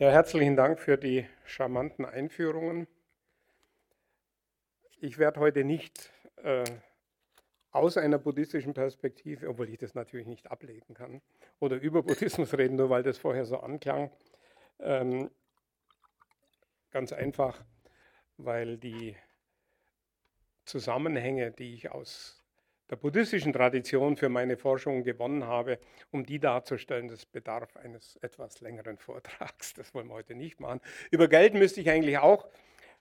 Ja, herzlichen Dank für die charmanten Einführungen. Ich werde heute nicht äh, aus einer buddhistischen Perspektive, obwohl ich das natürlich nicht ablegen kann, oder über Buddhismus reden, nur weil das vorher so anklang. Ähm, ganz einfach, weil die Zusammenhänge, die ich aus der buddhistischen Tradition für meine Forschung gewonnen habe, um die darzustellen. Das bedarf eines etwas längeren Vortrags. Das wollen wir heute nicht machen. Über Geld müsste ich eigentlich auch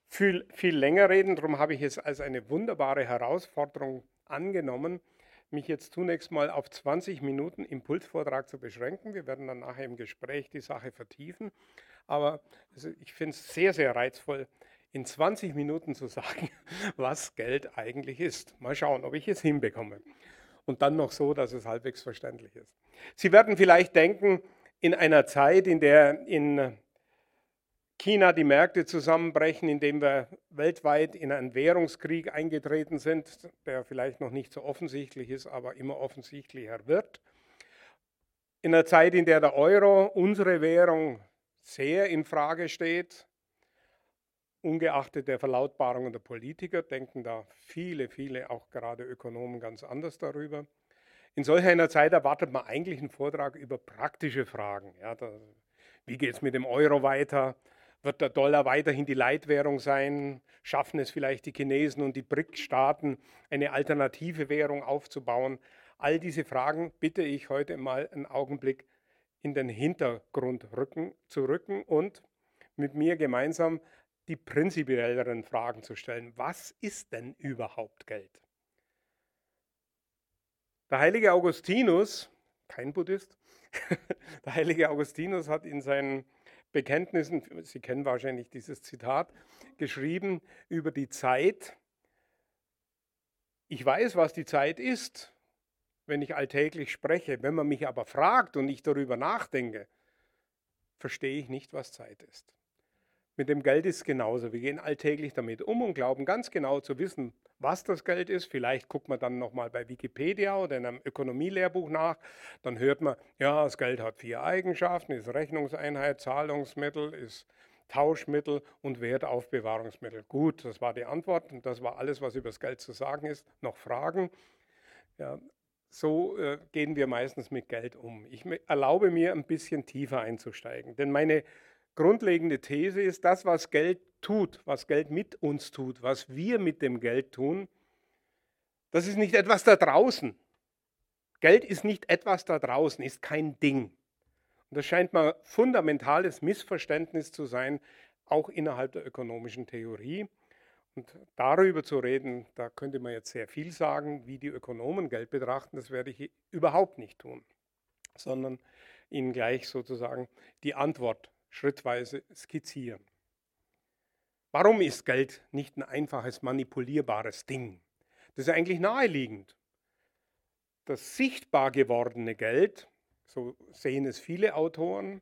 viel, viel länger reden. Darum habe ich es als eine wunderbare Herausforderung angenommen, mich jetzt zunächst mal auf 20 Minuten Impulsvortrag zu beschränken. Wir werden dann nachher im Gespräch die Sache vertiefen. Aber also ich finde es sehr, sehr reizvoll, in 20 Minuten zu sagen, was Geld eigentlich ist. Mal schauen, ob ich es hinbekomme. Und dann noch so, dass es halbwegs verständlich ist. Sie werden vielleicht denken, in einer Zeit, in der in China die Märkte zusammenbrechen, indem wir weltweit in einen Währungskrieg eingetreten sind, der vielleicht noch nicht so offensichtlich ist, aber immer offensichtlicher wird. In einer Zeit, in der der Euro, unsere Währung, sehr in Frage steht, Ungeachtet der Verlautbarungen der Politiker denken da viele, viele, auch gerade Ökonomen, ganz anders darüber. In solch einer Zeit erwartet man eigentlich einen Vortrag über praktische Fragen. Ja, da, wie geht es mit dem Euro weiter? Wird der Dollar weiterhin die Leitwährung sein? Schaffen es vielleicht die Chinesen und die BRIC-Staaten, eine alternative Währung aufzubauen? All diese Fragen bitte ich heute mal einen Augenblick in den Hintergrund rücken, zu rücken und mit mir gemeinsam die prinzipielleren Fragen zu stellen. Was ist denn überhaupt Geld? Der heilige Augustinus, kein Buddhist, der heilige Augustinus hat in seinen Bekenntnissen, Sie kennen wahrscheinlich dieses Zitat, geschrieben über die Zeit. Ich weiß, was die Zeit ist, wenn ich alltäglich spreche. Wenn man mich aber fragt und ich darüber nachdenke, verstehe ich nicht, was Zeit ist. Mit dem Geld ist es genauso. Wir gehen alltäglich damit um und glauben ganz genau zu wissen, was das Geld ist. Vielleicht guckt man dann nochmal bei Wikipedia oder in einem Ökonomielehrbuch nach. Dann hört man, ja, das Geld hat vier Eigenschaften, ist Rechnungseinheit, Zahlungsmittel, ist Tauschmittel und Wertaufbewahrungsmittel. Gut, das war die Antwort und das war alles, was über das Geld zu sagen ist. Noch Fragen? Ja, so äh, gehen wir meistens mit Geld um. Ich erlaube mir, ein bisschen tiefer einzusteigen, denn meine grundlegende These ist, das, was Geld tut, was Geld mit uns tut, was wir mit dem Geld tun, das ist nicht etwas da draußen. Geld ist nicht etwas da draußen, ist kein Ding. Und das scheint mal fundamentales Missverständnis zu sein, auch innerhalb der ökonomischen Theorie. Und darüber zu reden, da könnte man jetzt sehr viel sagen, wie die Ökonomen Geld betrachten, das werde ich überhaupt nicht tun, sondern Ihnen gleich sozusagen die Antwort schrittweise skizzieren. Warum ist Geld nicht ein einfaches manipulierbares Ding? Das ist eigentlich naheliegend. Das sichtbar gewordene Geld, so sehen es viele Autoren,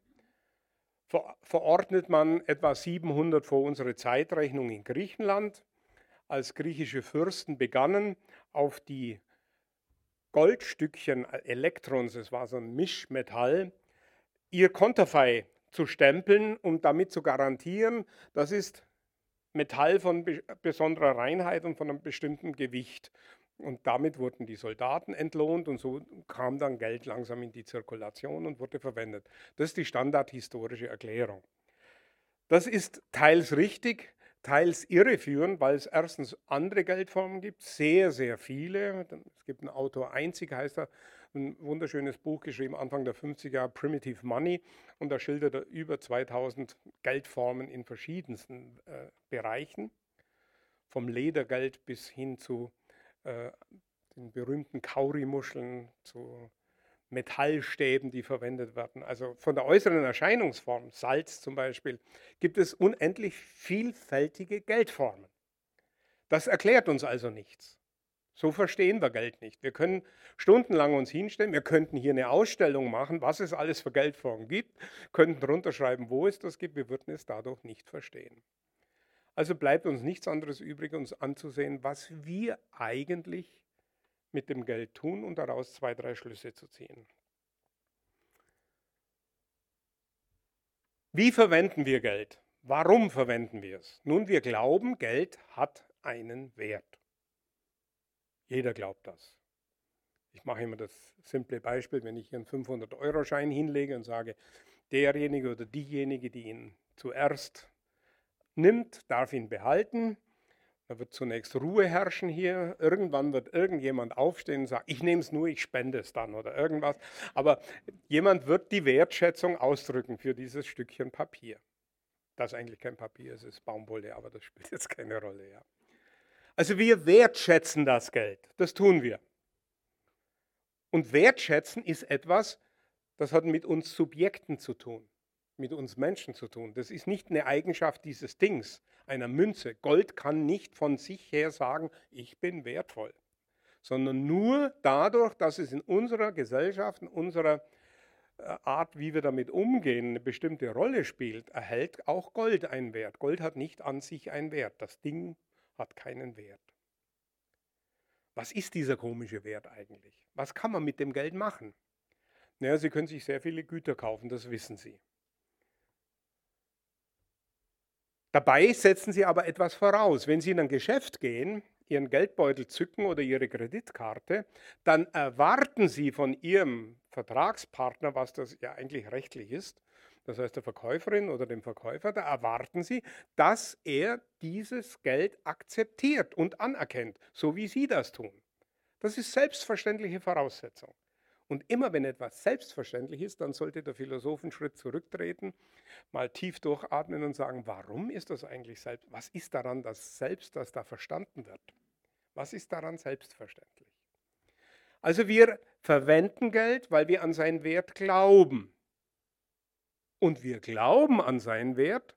verordnet man etwa 700 vor unserer Zeitrechnung in Griechenland, als griechische Fürsten begannen, auf die Goldstückchen Elektrons, es war so ein Mischmetall, ihr Konterfei zu stempeln, um damit zu garantieren, das ist Metall von besonderer Reinheit und von einem bestimmten Gewicht. Und damit wurden die Soldaten entlohnt und so kam dann Geld langsam in die Zirkulation und wurde verwendet. Das ist die standardhistorische Erklärung. Das ist teils richtig, teils irreführend, weil es erstens andere Geldformen gibt, sehr, sehr viele. Es gibt einen Autor, einzig heißt er, ein wunderschönes Buch geschrieben, Anfang der 50er, Primitive Money. Und da schildert er über 2000 Geldformen in verschiedensten äh, Bereichen, vom Ledergeld bis hin zu äh, den berühmten Kaurimuscheln, zu Metallstäben, die verwendet werden. Also von der äußeren Erscheinungsform, Salz zum Beispiel, gibt es unendlich vielfältige Geldformen. Das erklärt uns also nichts. So verstehen wir Geld nicht. Wir können stundenlang uns hinstellen, wir könnten hier eine Ausstellung machen, was es alles für Geldformen gibt, könnten drunter schreiben, wo es das gibt, wir würden es dadurch nicht verstehen. Also bleibt uns nichts anderes übrig, uns anzusehen, was wir eigentlich mit dem Geld tun und daraus zwei, drei Schlüsse zu ziehen. Wie verwenden wir Geld? Warum verwenden wir es? Nun, wir glauben, Geld hat einen Wert. Jeder glaubt das. Ich mache immer das simple Beispiel, wenn ich hier einen 500-Euro-Schein hinlege und sage, derjenige oder diejenige, die ihn zuerst nimmt, darf ihn behalten. Da wird zunächst Ruhe herrschen hier. Irgendwann wird irgendjemand aufstehen und sagen, ich nehme es nur, ich spende es dann oder irgendwas. Aber jemand wird die Wertschätzung ausdrücken für dieses Stückchen Papier. Das ist eigentlich kein Papier, es ist Baumwolle, aber das spielt jetzt keine Rolle. Ja. Also wir wertschätzen das Geld, das tun wir. Und wertschätzen ist etwas, das hat mit uns Subjekten zu tun, mit uns Menschen zu tun. Das ist nicht eine Eigenschaft dieses Dings, einer Münze. Gold kann nicht von sich her sagen, ich bin wertvoll, sondern nur dadurch, dass es in unserer Gesellschaft, in unserer äh, Art, wie wir damit umgehen, eine bestimmte Rolle spielt, erhält auch Gold einen Wert. Gold hat nicht an sich einen Wert. Das Ding hat keinen Wert. Was ist dieser komische Wert eigentlich? Was kann man mit dem Geld machen? Naja, Sie können sich sehr viele Güter kaufen, das wissen Sie. Dabei setzen Sie aber etwas voraus. Wenn Sie in ein Geschäft gehen, Ihren Geldbeutel zücken oder Ihre Kreditkarte, dann erwarten Sie von Ihrem Vertragspartner, was das ja eigentlich rechtlich ist, das heißt der Verkäuferin oder dem Verkäufer, da erwarten Sie, dass er dieses Geld akzeptiert und anerkennt, so wie Sie das tun. Das ist selbstverständliche Voraussetzung. Und immer wenn etwas selbstverständlich ist, dann sollte der Philosoph einen Schritt zurücktreten, mal tief durchatmen und sagen, warum ist das eigentlich selbst? Was ist daran das Selbst, das da verstanden wird? Was ist daran selbstverständlich? Also wir verwenden Geld, weil wir an seinen Wert glauben. Und wir glauben an seinen Wert,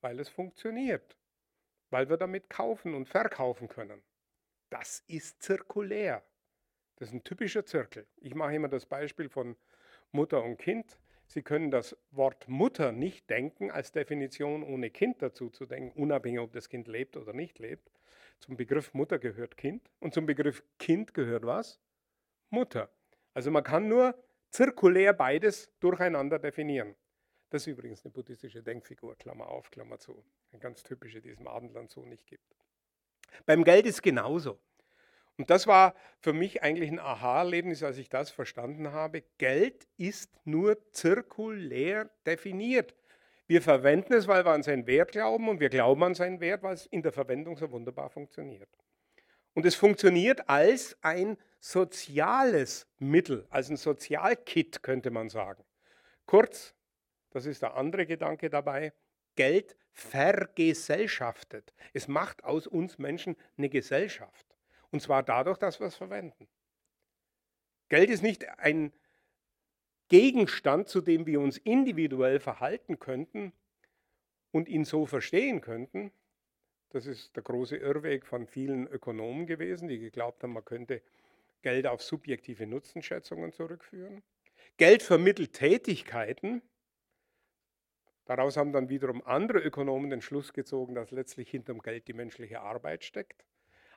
weil es funktioniert, weil wir damit kaufen und verkaufen können. Das ist zirkulär. Das ist ein typischer Zirkel. Ich mache immer das Beispiel von Mutter und Kind. Sie können das Wort Mutter nicht denken als Definition, ohne Kind dazu zu denken, unabhängig, ob das Kind lebt oder nicht lebt. Zum Begriff Mutter gehört Kind und zum Begriff Kind gehört was? Mutter. Also man kann nur zirkulär beides durcheinander definieren. Das ist übrigens eine buddhistische Denkfigur, Klammer auf, Klammer zu. Eine ganz typische, die es im Abendland so nicht gibt. Beim Geld ist genauso. Und das war für mich eigentlich ein Aha-Erlebnis, als ich das verstanden habe. Geld ist nur zirkulär definiert. Wir verwenden es, weil wir an seinen Wert glauben und wir glauben an seinen Wert, weil es in der Verwendung so wunderbar funktioniert. Und es funktioniert als ein soziales Mittel, als ein Sozialkit, könnte man sagen. Kurz, das ist der andere Gedanke dabei, Geld vergesellschaftet. Es macht aus uns Menschen eine Gesellschaft. Und zwar dadurch, dass wir es verwenden. Geld ist nicht ein Gegenstand, zu dem wir uns individuell verhalten könnten und ihn so verstehen könnten, das ist der große Irrweg von vielen Ökonomen gewesen, die geglaubt haben, man könnte Geld auf subjektive Nutzenschätzungen zurückführen. Geld vermittelt Tätigkeiten. Daraus haben dann wiederum andere Ökonomen den Schluss gezogen, dass letztlich hinterm Geld die menschliche Arbeit steckt.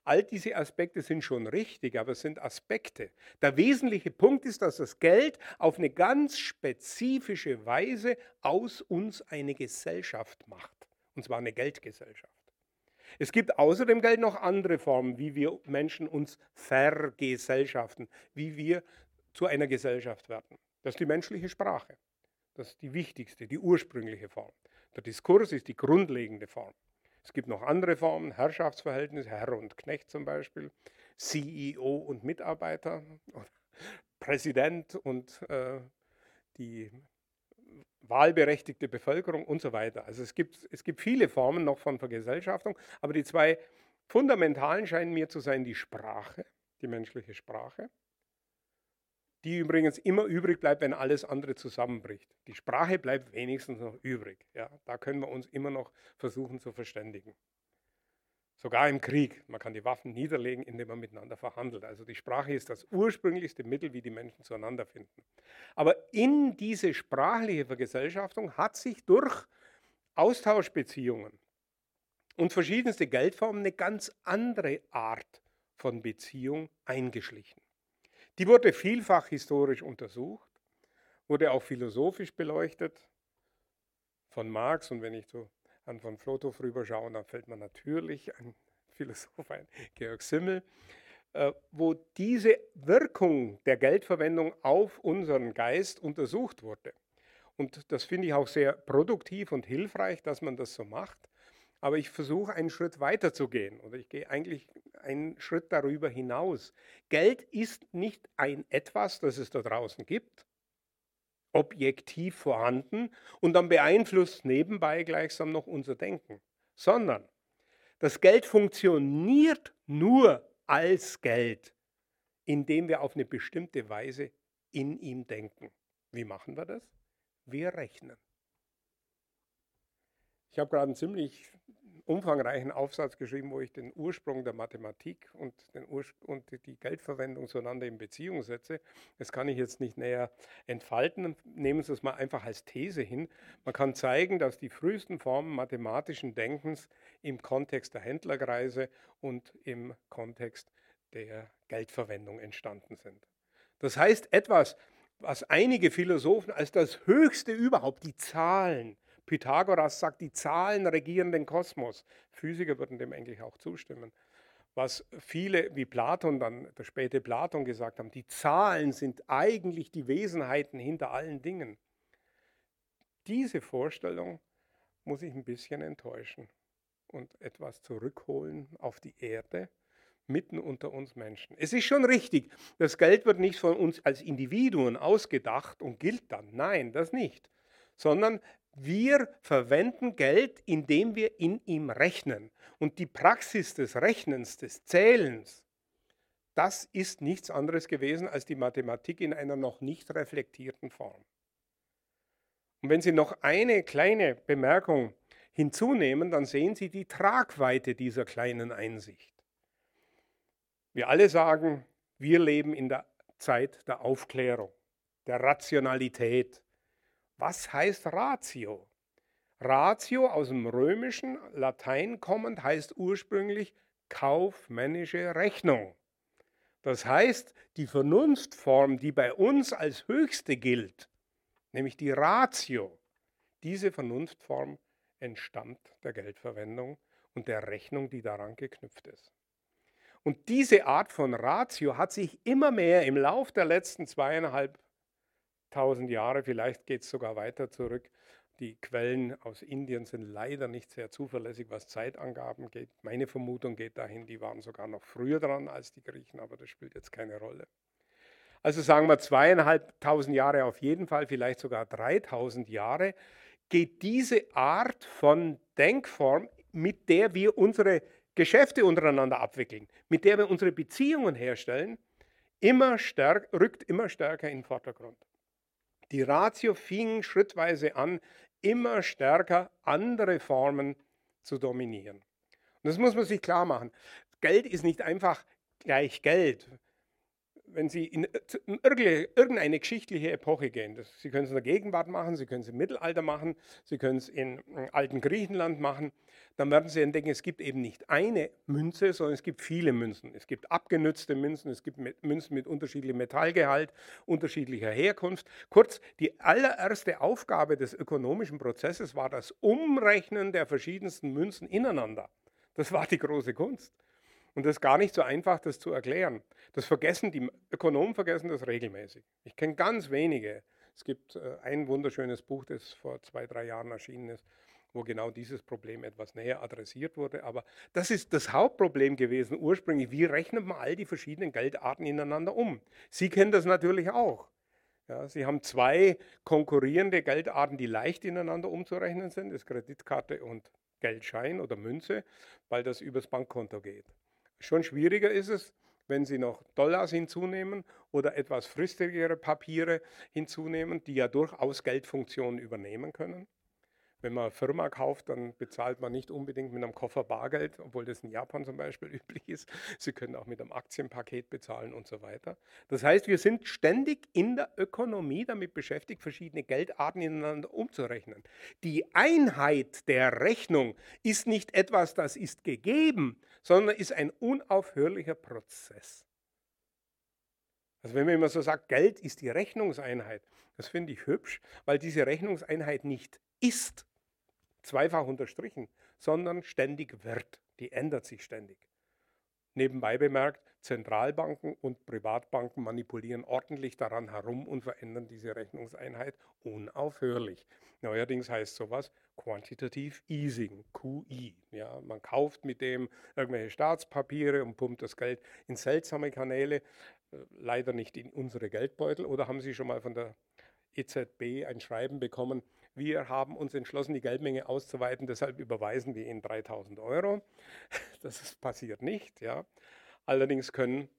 All diese Aspekte sind schon richtig, aber es sind Aspekte. Der wesentliche Punkt ist, dass das Geld auf eine ganz spezifische Weise aus uns eine Gesellschaft macht. Und zwar eine Geldgesellschaft. Es gibt außer dem Geld noch andere Formen, wie wir Menschen uns vergesellschaften, wie wir zu einer Gesellschaft werden. Das ist die menschliche Sprache. Das ist die wichtigste, die ursprüngliche Form. Der Diskurs ist die grundlegende Form. Es gibt noch andere Formen, Herrschaftsverhältnisse, Herr und Knecht zum Beispiel, CEO und Mitarbeiter, Präsident und äh, die wahlberechtigte Bevölkerung und so weiter. Also es gibt, es gibt viele Formen noch von Vergesellschaftung, aber die zwei fundamentalen scheinen mir zu sein die Sprache, die menschliche Sprache, die übrigens immer übrig bleibt, wenn alles andere zusammenbricht. Die Sprache bleibt wenigstens noch übrig. Ja, da können wir uns immer noch versuchen zu verständigen. Sogar im Krieg. Man kann die Waffen niederlegen, indem man miteinander verhandelt. Also die Sprache ist das ursprünglichste Mittel, wie die Menschen zueinander finden. Aber in diese sprachliche Vergesellschaftung hat sich durch Austauschbeziehungen und verschiedenste Geldformen eine ganz andere Art von Beziehung eingeschlichen. Die wurde vielfach historisch untersucht, wurde auch philosophisch beleuchtet. von Marx und wenn ich so an von Flotow rüberschaue, dann fällt mir natürlich ein Philosoph ein, Georg Simmel, äh, wo diese Wirkung der Geldverwendung auf unseren Geist untersucht wurde. Und das finde ich auch sehr produktiv und hilfreich, dass man das so macht. Aber ich versuche einen Schritt weiter zu gehen oder ich gehe eigentlich einen Schritt darüber hinaus. Geld ist nicht ein etwas, das es da draußen gibt, objektiv vorhanden und dann beeinflusst nebenbei gleichsam noch unser Denken, sondern das Geld funktioniert nur als Geld, indem wir auf eine bestimmte Weise in ihm denken. Wie machen wir das? Wir rechnen. Ich habe gerade einen ziemlich umfangreichen Aufsatz geschrieben, wo ich den Ursprung der Mathematik und, den und die Geldverwendung zueinander in Beziehung setze. Das kann ich jetzt nicht näher entfalten. Nehmen Sie es mal einfach als These hin. Man kann zeigen, dass die frühesten Formen mathematischen Denkens im Kontext der Händlerkreise und im Kontext der Geldverwendung entstanden sind. Das heißt, etwas, was einige Philosophen als das Höchste überhaupt, die Zahlen, Pythagoras sagt, die Zahlen regieren den Kosmos. Physiker würden dem eigentlich auch zustimmen. Was viele wie Platon, dann der späte Platon gesagt haben, die Zahlen sind eigentlich die Wesenheiten hinter allen Dingen. Diese Vorstellung muss ich ein bisschen enttäuschen und etwas zurückholen auf die Erde, mitten unter uns Menschen. Es ist schon richtig, das Geld wird nicht von uns als Individuen ausgedacht und gilt dann. Nein, das nicht. Sondern wir verwenden Geld, indem wir in ihm rechnen. Und die Praxis des Rechnens, des Zählens, das ist nichts anderes gewesen als die Mathematik in einer noch nicht reflektierten Form. Und wenn Sie noch eine kleine Bemerkung hinzunehmen, dann sehen Sie die Tragweite dieser kleinen Einsicht. Wir alle sagen, wir leben in der Zeit der Aufklärung, der Rationalität, was heißt Ratio? Ratio aus dem römischen Latein kommend heißt ursprünglich kaufmännische Rechnung. Das heißt, die Vernunftform, die bei uns als höchste gilt, nämlich die Ratio, diese Vernunftform entstammt der Geldverwendung und der Rechnung, die daran geknüpft ist. Und diese Art von Ratio hat sich immer mehr im Lauf der letzten zweieinhalb 1000 Jahre, vielleicht geht es sogar weiter zurück. Die Quellen aus Indien sind leider nicht sehr zuverlässig, was Zeitangaben geht. Meine Vermutung geht dahin, die waren sogar noch früher dran als die Griechen, aber das spielt jetzt keine Rolle. Also sagen wir zweieinhalbtausend Jahre auf jeden Fall, vielleicht sogar 3000 Jahre, geht diese Art von Denkform, mit der wir unsere Geschäfte untereinander abwickeln, mit der wir unsere Beziehungen herstellen, immer stärk, rückt immer stärker in den Vordergrund. Die Ratio fing schrittweise an, immer stärker andere Formen zu dominieren. Und das muss man sich klar machen. Geld ist nicht einfach gleich Geld wenn Sie in irgendeine geschichtliche Epoche gehen, Sie können es in der Gegenwart machen, Sie können es im Mittelalter machen, Sie können es in äh, alten Griechenland machen, dann werden Sie entdecken, es gibt eben nicht eine Münze, sondern es gibt viele Münzen. Es gibt abgenützte Münzen, es gibt Münzen mit unterschiedlichem Metallgehalt, unterschiedlicher Herkunft. Kurz, die allererste Aufgabe des ökonomischen Prozesses war das Umrechnen der verschiedensten Münzen ineinander. Das war die große Kunst. Und das ist gar nicht so einfach, das zu erklären. Das vergessen die Ökonomen vergessen das regelmäßig. Ich kenne ganz wenige. Es gibt äh, ein wunderschönes Buch, das vor zwei, drei Jahren erschienen ist, wo genau dieses Problem etwas näher adressiert wurde. Aber das ist das Hauptproblem gewesen ursprünglich. Wie rechnet man all die verschiedenen Geldarten ineinander um? Sie kennen das natürlich auch. Ja, Sie haben zwei konkurrierende Geldarten, die leicht ineinander umzurechnen sind, das Kreditkarte und Geldschein oder Münze, weil das übers Bankkonto geht. Schon schwieriger ist es, wenn Sie noch Dollars hinzunehmen oder etwas fristigere Papiere hinzunehmen, die ja durchaus Geldfunktionen übernehmen können. Wenn man eine Firma kauft, dann bezahlt man nicht unbedingt mit einem Koffer Bargeld, obwohl das in Japan zum Beispiel üblich ist. Sie können auch mit einem Aktienpaket bezahlen und so weiter. Das heißt, wir sind ständig in der Ökonomie damit beschäftigt, verschiedene Geldarten ineinander umzurechnen. Die Einheit der Rechnung ist nicht etwas, das ist gegeben, sondern ist ein unaufhörlicher Prozess. Also wenn man immer so sagt, Geld ist die Rechnungseinheit, das finde ich hübsch, weil diese Rechnungseinheit nicht ist, zweifach unterstrichen, sondern ständig wird. Die ändert sich ständig. Nebenbei bemerkt, Zentralbanken und Privatbanken manipulieren ordentlich daran herum und verändern diese Rechnungseinheit unaufhörlich. Neuerdings heißt sowas Quantitative Easing, QI. Ja, man kauft mit dem irgendwelche Staatspapiere und pumpt das Geld in seltsame Kanäle, äh, leider nicht in unsere Geldbeutel. Oder haben Sie schon mal von der EZB ein Schreiben bekommen, wir haben uns entschlossen, die Geldmenge auszuweiten, deshalb überweisen wir Ihnen 3000 Euro. Das passiert nicht. Ja. Allerdings können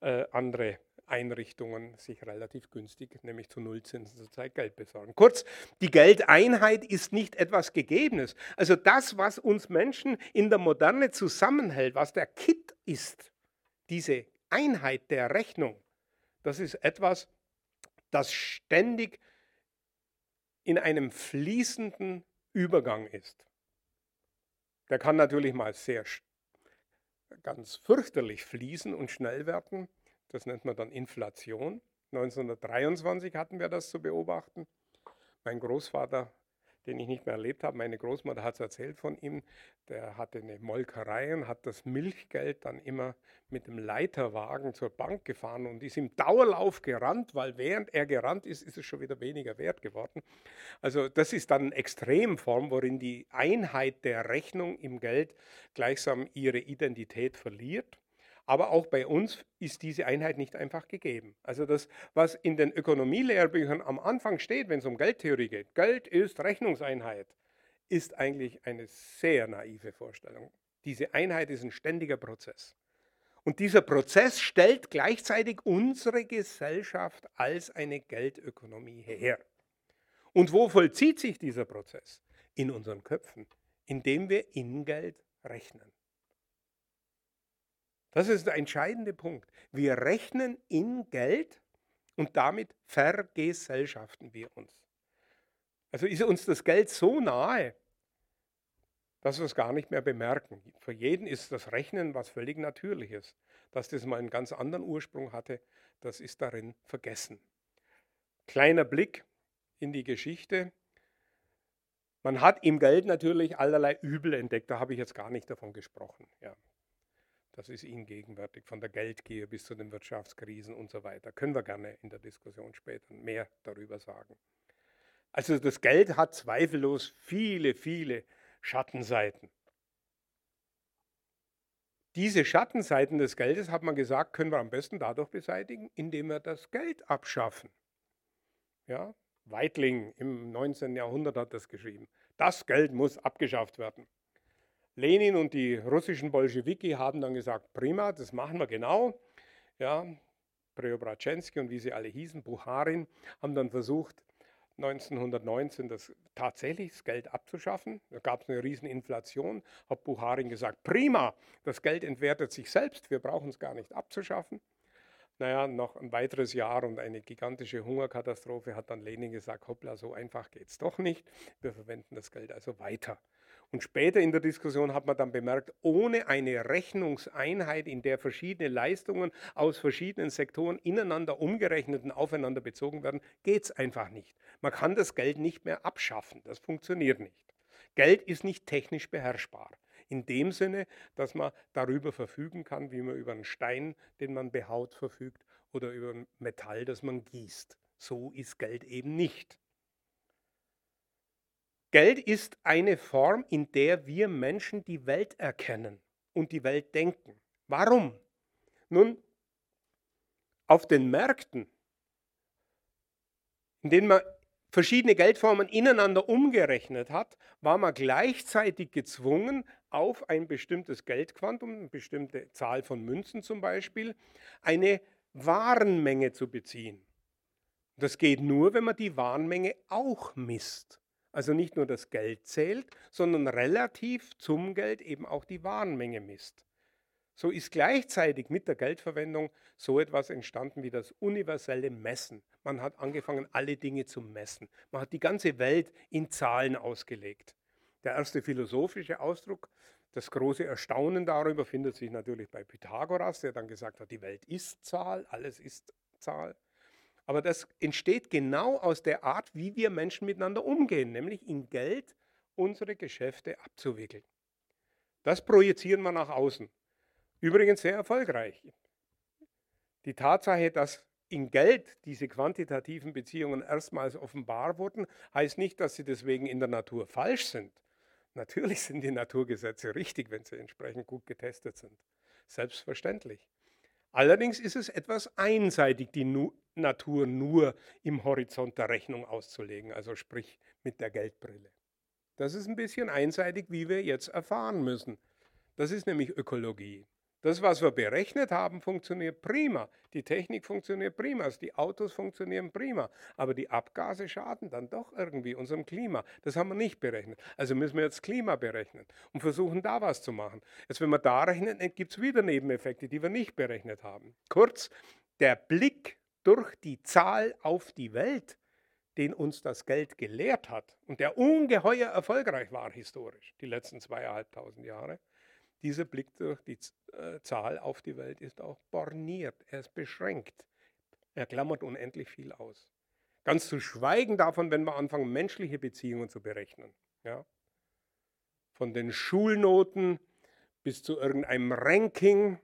äh, andere Einrichtungen sich relativ günstig, nämlich zu Nullzinsen zurzeit Geld besorgen. Kurz, die Geldeinheit ist nicht etwas Gegebenes. Also das, was uns Menschen in der Moderne zusammenhält, was der Kit ist, diese Einheit der Rechnung, das ist etwas, das ständig in einem fließenden Übergang ist. Der kann natürlich mal sehr ganz fürchterlich fließen und schnell werden. Das nennt man dann Inflation. 1923 hatten wir das zu beobachten. Mein Großvater den ich nicht mehr erlebt habe. Meine Großmutter hat es erzählt von ihm. Der hatte eine Molkerei und hat das Milchgeld dann immer mit dem Leiterwagen zur Bank gefahren und ist im Dauerlauf gerannt, weil während er gerannt ist, ist es schon wieder weniger wert geworden. Also das ist dann eine Extremform, worin die Einheit der Rechnung im Geld gleichsam ihre Identität verliert. Aber auch bei uns ist diese Einheit nicht einfach gegeben. Also das, was in den Ökonomielehrbüchern am Anfang steht, wenn es um Geldtheorie geht, Geld ist Rechnungseinheit, ist eigentlich eine sehr naive Vorstellung. Diese Einheit ist ein ständiger Prozess. Und dieser Prozess stellt gleichzeitig unsere Gesellschaft als eine Geldökonomie her. Und wo vollzieht sich dieser Prozess? In unseren Köpfen, indem wir in Geld rechnen. Das ist der entscheidende Punkt. Wir rechnen in Geld und damit vergesellschaften wir uns. Also ist uns das Geld so nahe, dass wir es gar nicht mehr bemerken. Für jeden ist das Rechnen was völlig Natürliches. Dass das mal einen ganz anderen Ursprung hatte, das ist darin vergessen. Kleiner Blick in die Geschichte. Man hat im Geld natürlich allerlei Übel entdeckt, da habe ich jetzt gar nicht davon gesprochen. Ja. Das ist Ihnen gegenwärtig, von der Geldgier bis zu den Wirtschaftskrisen und so weiter. Können wir gerne in der Diskussion später mehr darüber sagen. Also das Geld hat zweifellos viele, viele Schattenseiten. Diese Schattenseiten des Geldes, hat man gesagt, können wir am besten dadurch beseitigen, indem wir das Geld abschaffen. Ja, Weitling im 19. Jahrhundert hat das geschrieben. Das Geld muss abgeschafft werden. Lenin und die russischen Bolschewiki haben dann gesagt, prima, das machen wir genau. Ja, Preobrazhensky und wie sie alle hießen, Bucharin, haben dann versucht, 1919 das tatsächlich das Geld abzuschaffen. Da gab es eine riesen Inflation. Hat Bucharin gesagt, prima, das Geld entwertet sich selbst, wir brauchen es gar nicht abzuschaffen. Naja, noch ein weiteres Jahr und eine gigantische Hungerkatastrophe hat dann Lenin gesagt, hoppla, so einfach geht es doch nicht. Wir verwenden das Geld also weiter. Und später in der Diskussion hat man dann bemerkt, ohne eine Rechnungseinheit, in der verschiedene Leistungen aus verschiedenen Sektoren ineinander umgerechnet und aufeinander bezogen werden, geht es einfach nicht. Man kann das Geld nicht mehr abschaffen. Das funktioniert nicht. Geld ist nicht technisch beherrschbar. In dem Sinne, dass man darüber verfügen kann, wie man über einen Stein, den man behaut, verfügt oder über ein Metall, das man gießt. So ist Geld eben nicht. Geld ist eine Form, in der wir Menschen die Welt erkennen und die Welt denken. Warum? Nun, auf den Märkten, in denen man verschiedene Geldformen ineinander umgerechnet hat, war man gleichzeitig gezwungen, auf ein bestimmtes Geldquantum, eine bestimmte Zahl von Münzen zum Beispiel, eine Warenmenge zu beziehen. Das geht nur, wenn man die Warenmenge auch misst. Also nicht nur das Geld zählt, sondern relativ zum Geld eben auch die Warenmenge misst. So ist gleichzeitig mit der Geldverwendung so etwas entstanden wie das universelle Messen. Man hat angefangen, alle Dinge zu messen. Man hat die ganze Welt in Zahlen ausgelegt. Der erste philosophische Ausdruck, das große Erstaunen darüber findet sich natürlich bei Pythagoras, der dann gesagt hat, die Welt ist Zahl, alles ist Zahl. Aber das entsteht genau aus der Art, wie wir Menschen miteinander umgehen, nämlich in Geld unsere Geschäfte abzuwickeln. Das projizieren wir nach außen. Übrigens sehr erfolgreich. Die Tatsache, dass in Geld diese quantitativen Beziehungen erstmals offenbar wurden, heißt nicht, dass sie deswegen in der Natur falsch sind. Natürlich sind die Naturgesetze richtig, wenn sie entsprechend gut getestet sind. Selbstverständlich. Allerdings ist es etwas einseitig, die Natur nur im Horizont der Rechnung auszulegen, also sprich mit der Geldbrille. Das ist ein bisschen einseitig, wie wir jetzt erfahren müssen. Das ist nämlich Ökologie. Das, was wir berechnet haben, funktioniert prima. Die Technik funktioniert prima, also die Autos funktionieren prima. Aber die Abgase schaden dann doch irgendwie unserem Klima. Das haben wir nicht berechnet. Also müssen wir jetzt Klima berechnen und versuchen, da was zu machen. Jetzt, wenn wir da rechnen, gibt es wieder Nebeneffekte, die wir nicht berechnet haben. Kurz, der Blick durch die Zahl auf die Welt, den uns das Geld gelehrt hat und der ungeheuer erfolgreich war historisch, die letzten zweieinhalbtausend Jahre, dieser Blick durch die äh, Zahl auf die Welt ist auch borniert, er ist beschränkt. Er klammert unendlich viel aus. Ganz zu schweigen davon, wenn wir anfangen, menschliche Beziehungen zu berechnen. Ja? Von den Schulnoten bis zu irgendeinem Ranking,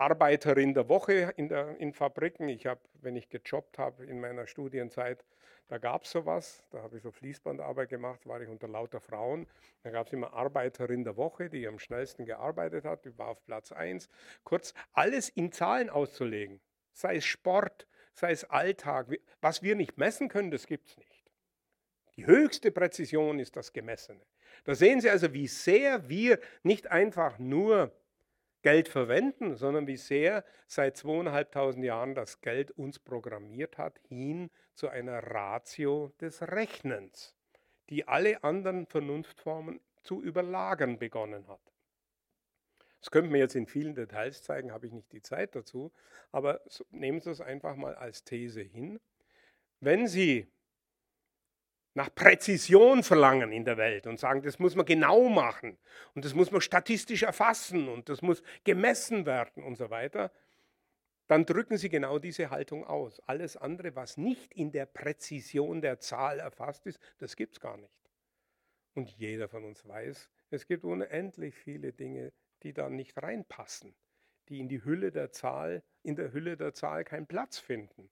Arbeiterin der Woche in, der, in Fabriken. Ich habe, wenn ich gejobbt habe in meiner Studienzeit, da gab es sowas, da habe ich so Fließbandarbeit gemacht, war ich unter lauter Frauen. Da gab es immer Arbeiterin der Woche, die am schnellsten gearbeitet hat, die war auf Platz 1. Kurz, alles in Zahlen auszulegen, sei es Sport, sei es Alltag, was wir nicht messen können, das gibt es nicht. Die höchste Präzision ist das Gemessene. Da sehen Sie also, wie sehr wir nicht einfach nur Geld verwenden, sondern wie sehr seit zweieinhalbtausend Jahren das Geld uns programmiert hat, hin zu einer Ratio des Rechnens, die alle anderen Vernunftformen zu überlagern begonnen hat. Das könnte man jetzt in vielen Details zeigen, habe ich nicht die Zeit dazu, aber nehmen Sie es einfach mal als These hin. Wenn Sie nach Präzision verlangen in der Welt und sagen, das muss man genau machen und das muss man statistisch erfassen und das muss gemessen werden und so weiter, dann drücken sie genau diese Haltung aus. Alles andere, was nicht in der Präzision der Zahl erfasst ist, das gibt es gar nicht. Und jeder von uns weiß, es gibt unendlich viele Dinge, die da nicht reinpassen, die in die Hülle der Zahl, in der Hülle der Zahl keinen Platz finden.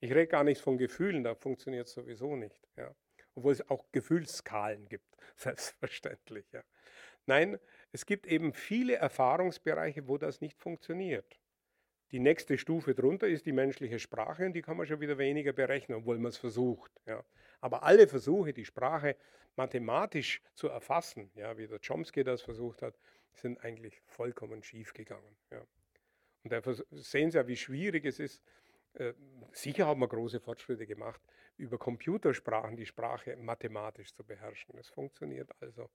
Ich rede gar nicht von Gefühlen, da funktioniert es sowieso nicht. Ja obwohl es auch Gefühlsskalen gibt, selbstverständlich. Ja. Nein, es gibt eben viele Erfahrungsbereiche, wo das nicht funktioniert. Die nächste Stufe drunter ist die menschliche Sprache und die kann man schon wieder weniger berechnen, obwohl man es versucht. Ja. Aber alle Versuche, die Sprache mathematisch zu erfassen, ja, wie der Chomsky das versucht hat, sind eigentlich vollkommen schief gegangen. Ja. Und da sehen Sie ja, wie schwierig es ist. Äh, sicher haben wir große Fortschritte gemacht, über Computersprachen die Sprache mathematisch zu beherrschen. Es funktioniert also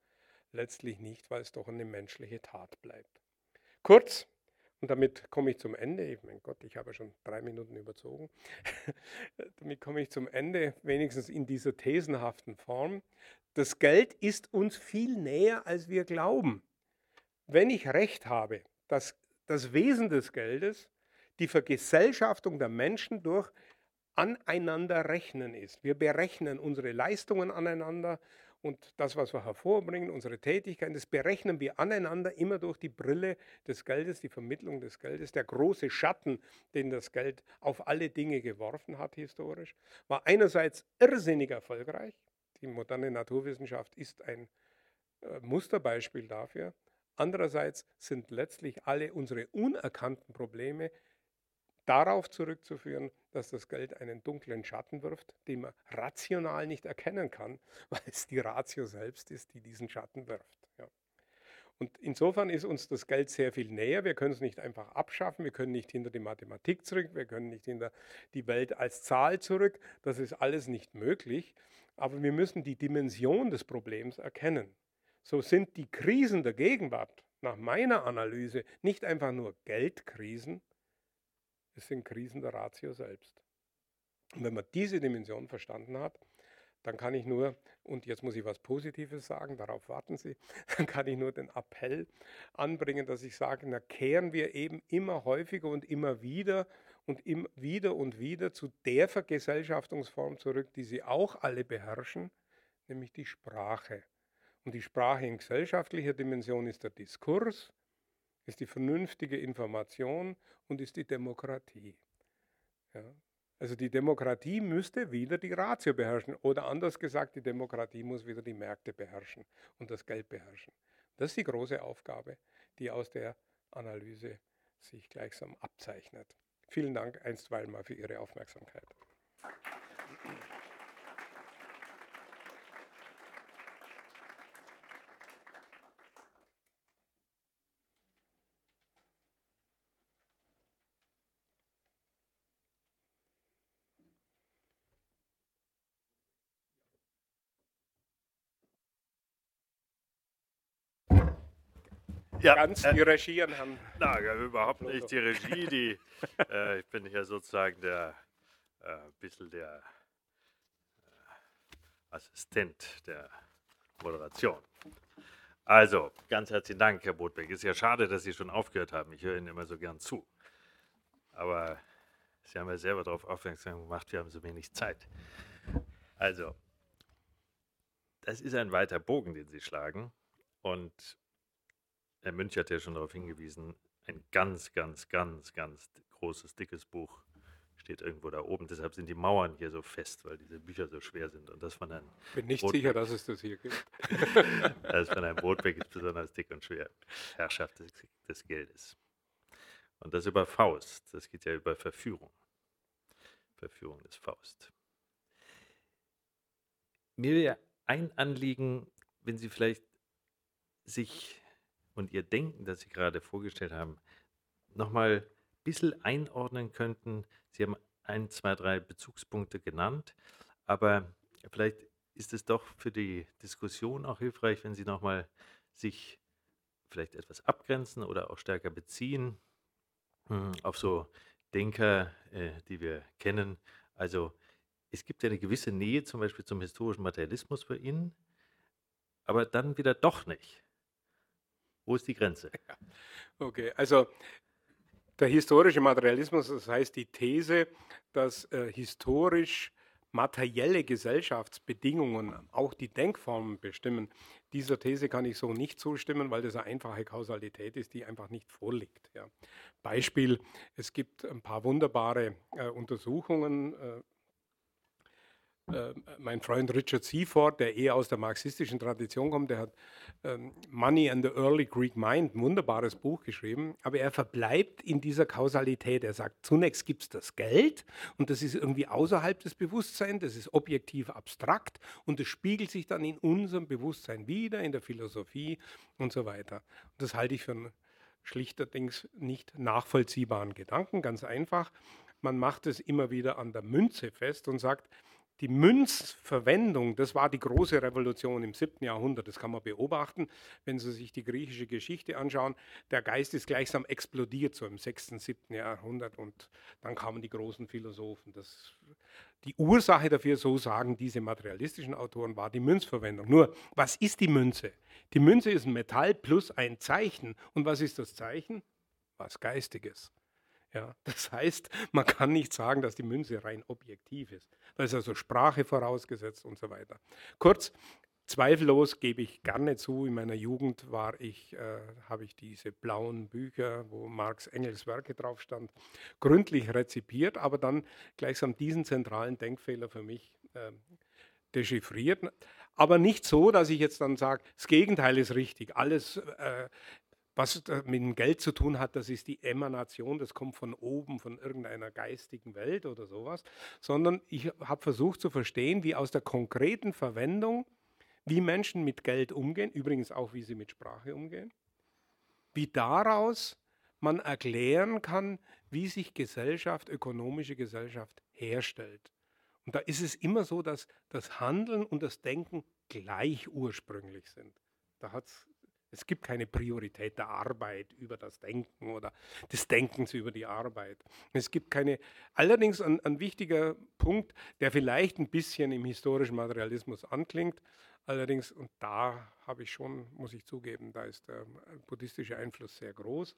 letztlich nicht, weil es doch eine menschliche Tat bleibt. Kurz, und damit komme ich zum Ende. Ich, mein Gott, ich habe schon drei Minuten überzogen. damit komme ich zum Ende, wenigstens in dieser thesenhaften Form. Das Geld ist uns viel näher, als wir glauben. Wenn ich recht habe, dass das Wesen des Geldes die Vergesellschaftung der Menschen durch aneinander rechnen ist. Wir berechnen unsere Leistungen aneinander und das, was wir hervorbringen, unsere Tätigkeiten, das berechnen wir aneinander immer durch die Brille des Geldes, die Vermittlung des Geldes. Der große Schatten, den das Geld auf alle Dinge geworfen hat historisch, war einerseits irrsinnig erfolgreich. Die moderne Naturwissenschaft ist ein äh, Musterbeispiel dafür. Andererseits sind letztlich alle unsere unerkannten Probleme darauf zurückzuführen, dass das Geld einen dunklen Schatten wirft, den man rational nicht erkennen kann, weil es die Ratio selbst ist, die diesen Schatten wirft. Ja. Und insofern ist uns das Geld sehr viel näher. Wir können es nicht einfach abschaffen, wir können nicht hinter die Mathematik zurück, wir können nicht hinter die Welt als Zahl zurück. Das ist alles nicht möglich. Aber wir müssen die Dimension des Problems erkennen. So sind die Krisen der Gegenwart nach meiner Analyse nicht einfach nur Geldkrisen, es sind Krisen der Ratio selbst. Und wenn man diese Dimension verstanden hat, dann kann ich nur, und jetzt muss ich was Positives sagen, darauf warten Sie, dann kann ich nur den Appell anbringen, dass ich sage, na kehren wir eben immer häufiger und immer wieder und immer wieder und wieder zu der Vergesellschaftungsform zurück, die Sie auch alle beherrschen, nämlich die Sprache. Und die Sprache in gesellschaftlicher Dimension ist der Diskurs, ist die vernünftige Information und ist die Demokratie. Ja. Also die Demokratie müsste wieder die Ratio beherrschen oder anders gesagt, die Demokratie muss wieder die Märkte beherrschen und das Geld beherrschen. Das ist die große Aufgabe, die aus der Analyse sich gleichsam abzeichnet. Vielen Dank einstweilen mal für Ihre Aufmerksamkeit. Ja, ganz äh, die Regie an Herrn. Nein, überhaupt nicht die Regie. Die, äh, ich bin hier sozusagen der äh, bisschen der äh, Assistent der Moderation. Also, ganz herzlichen Dank, Herr Botbeck. Ist ja schade, dass Sie schon aufgehört haben. Ich höre Ihnen immer so gern zu. Aber Sie haben ja selber darauf aufmerksam gemacht, wir haben so wenig Zeit. Also, das ist ein weiter Bogen, den Sie schlagen. Und Herr Münch hat ja schon darauf hingewiesen, ein ganz, ganz, ganz, ganz großes, dickes Buch steht irgendwo da oben. Deshalb sind die Mauern hier so fest, weil diese Bücher so schwer sind. Und das von einem Ich bin nicht Brotweg, sicher, dass es das hier gibt. das von einem Brotweg ist besonders dick und schwer. Herrschaft des, des Geldes. Und das über Faust. Das geht ja über Verführung. Verführung des Faust. Mir wäre ein Anliegen, wenn Sie vielleicht sich und Ihr Denken, das Sie gerade vorgestellt haben, nochmal ein bisschen einordnen könnten. Sie haben ein, zwei, drei Bezugspunkte genannt, aber vielleicht ist es doch für die Diskussion auch hilfreich, wenn Sie nochmal sich vielleicht etwas abgrenzen oder auch stärker beziehen hm, auf so Denker, äh, die wir kennen. Also es gibt ja eine gewisse Nähe zum Beispiel zum historischen Materialismus bei Ihnen, aber dann wieder doch nicht. Wo ist die Grenze? Okay, also der historische Materialismus, das heißt die These, dass äh, historisch materielle Gesellschaftsbedingungen auch die Denkformen bestimmen. Dieser These kann ich so nicht zustimmen, weil das eine einfache Kausalität ist, die einfach nicht vorliegt. Ja. Beispiel, es gibt ein paar wunderbare äh, Untersuchungen, äh, äh, mein Freund Richard Seaford, der eher aus der marxistischen Tradition kommt, der hat ähm, Money and the Early Greek Mind, ein wunderbares Buch geschrieben, aber er verbleibt in dieser Kausalität. Er sagt, zunächst gibt es das Geld und das ist irgendwie außerhalb des Bewusstseins, das ist objektiv abstrakt und das spiegelt sich dann in unserem Bewusstsein wieder, in der Philosophie und so weiter. Und das halte ich für einen schlichterdings nicht nachvollziehbaren Gedanken, ganz einfach. Man macht es immer wieder an der Münze fest und sagt, die Münzverwendung, das war die große Revolution im 7. Jahrhundert. Das kann man beobachten, wenn Sie sich die griechische Geschichte anschauen. Der Geist ist gleichsam explodiert so im 6., 7. Jahrhundert und dann kamen die großen Philosophen. Das, die Ursache dafür, so sagen diese materialistischen Autoren, war die Münzverwendung. Nur, was ist die Münze? Die Münze ist ein Metall plus ein Zeichen. Und was ist das Zeichen? Was Geistiges. Ja, das heißt, man kann nicht sagen, dass die Münze rein objektiv ist. Da ist also Sprache vorausgesetzt und so weiter. Kurz, zweifellos gebe ich gerne zu, in meiner Jugend war ich, äh, habe ich diese blauen Bücher, wo Marx Engels Werke drauf stand, gründlich rezipiert, aber dann gleichsam diesen zentralen Denkfehler für mich äh, dechiffriert. Aber nicht so, dass ich jetzt dann sage, das Gegenteil ist richtig. Alles äh, was mit dem Geld zu tun hat, das ist die Emanation, das kommt von oben, von irgendeiner geistigen Welt oder sowas, sondern ich habe versucht zu verstehen, wie aus der konkreten Verwendung, wie Menschen mit Geld umgehen, übrigens auch wie sie mit Sprache umgehen, wie daraus man erklären kann, wie sich Gesellschaft, ökonomische Gesellschaft herstellt. Und da ist es immer so, dass das Handeln und das Denken gleich ursprünglich sind. Da hat es es gibt keine Priorität der Arbeit über das Denken oder des Denkens über die Arbeit. Es gibt keine, allerdings ein, ein wichtiger Punkt, der vielleicht ein bisschen im historischen Materialismus anklingt, allerdings, und da habe ich schon, muss ich zugeben, da ist der buddhistische Einfluss sehr groß,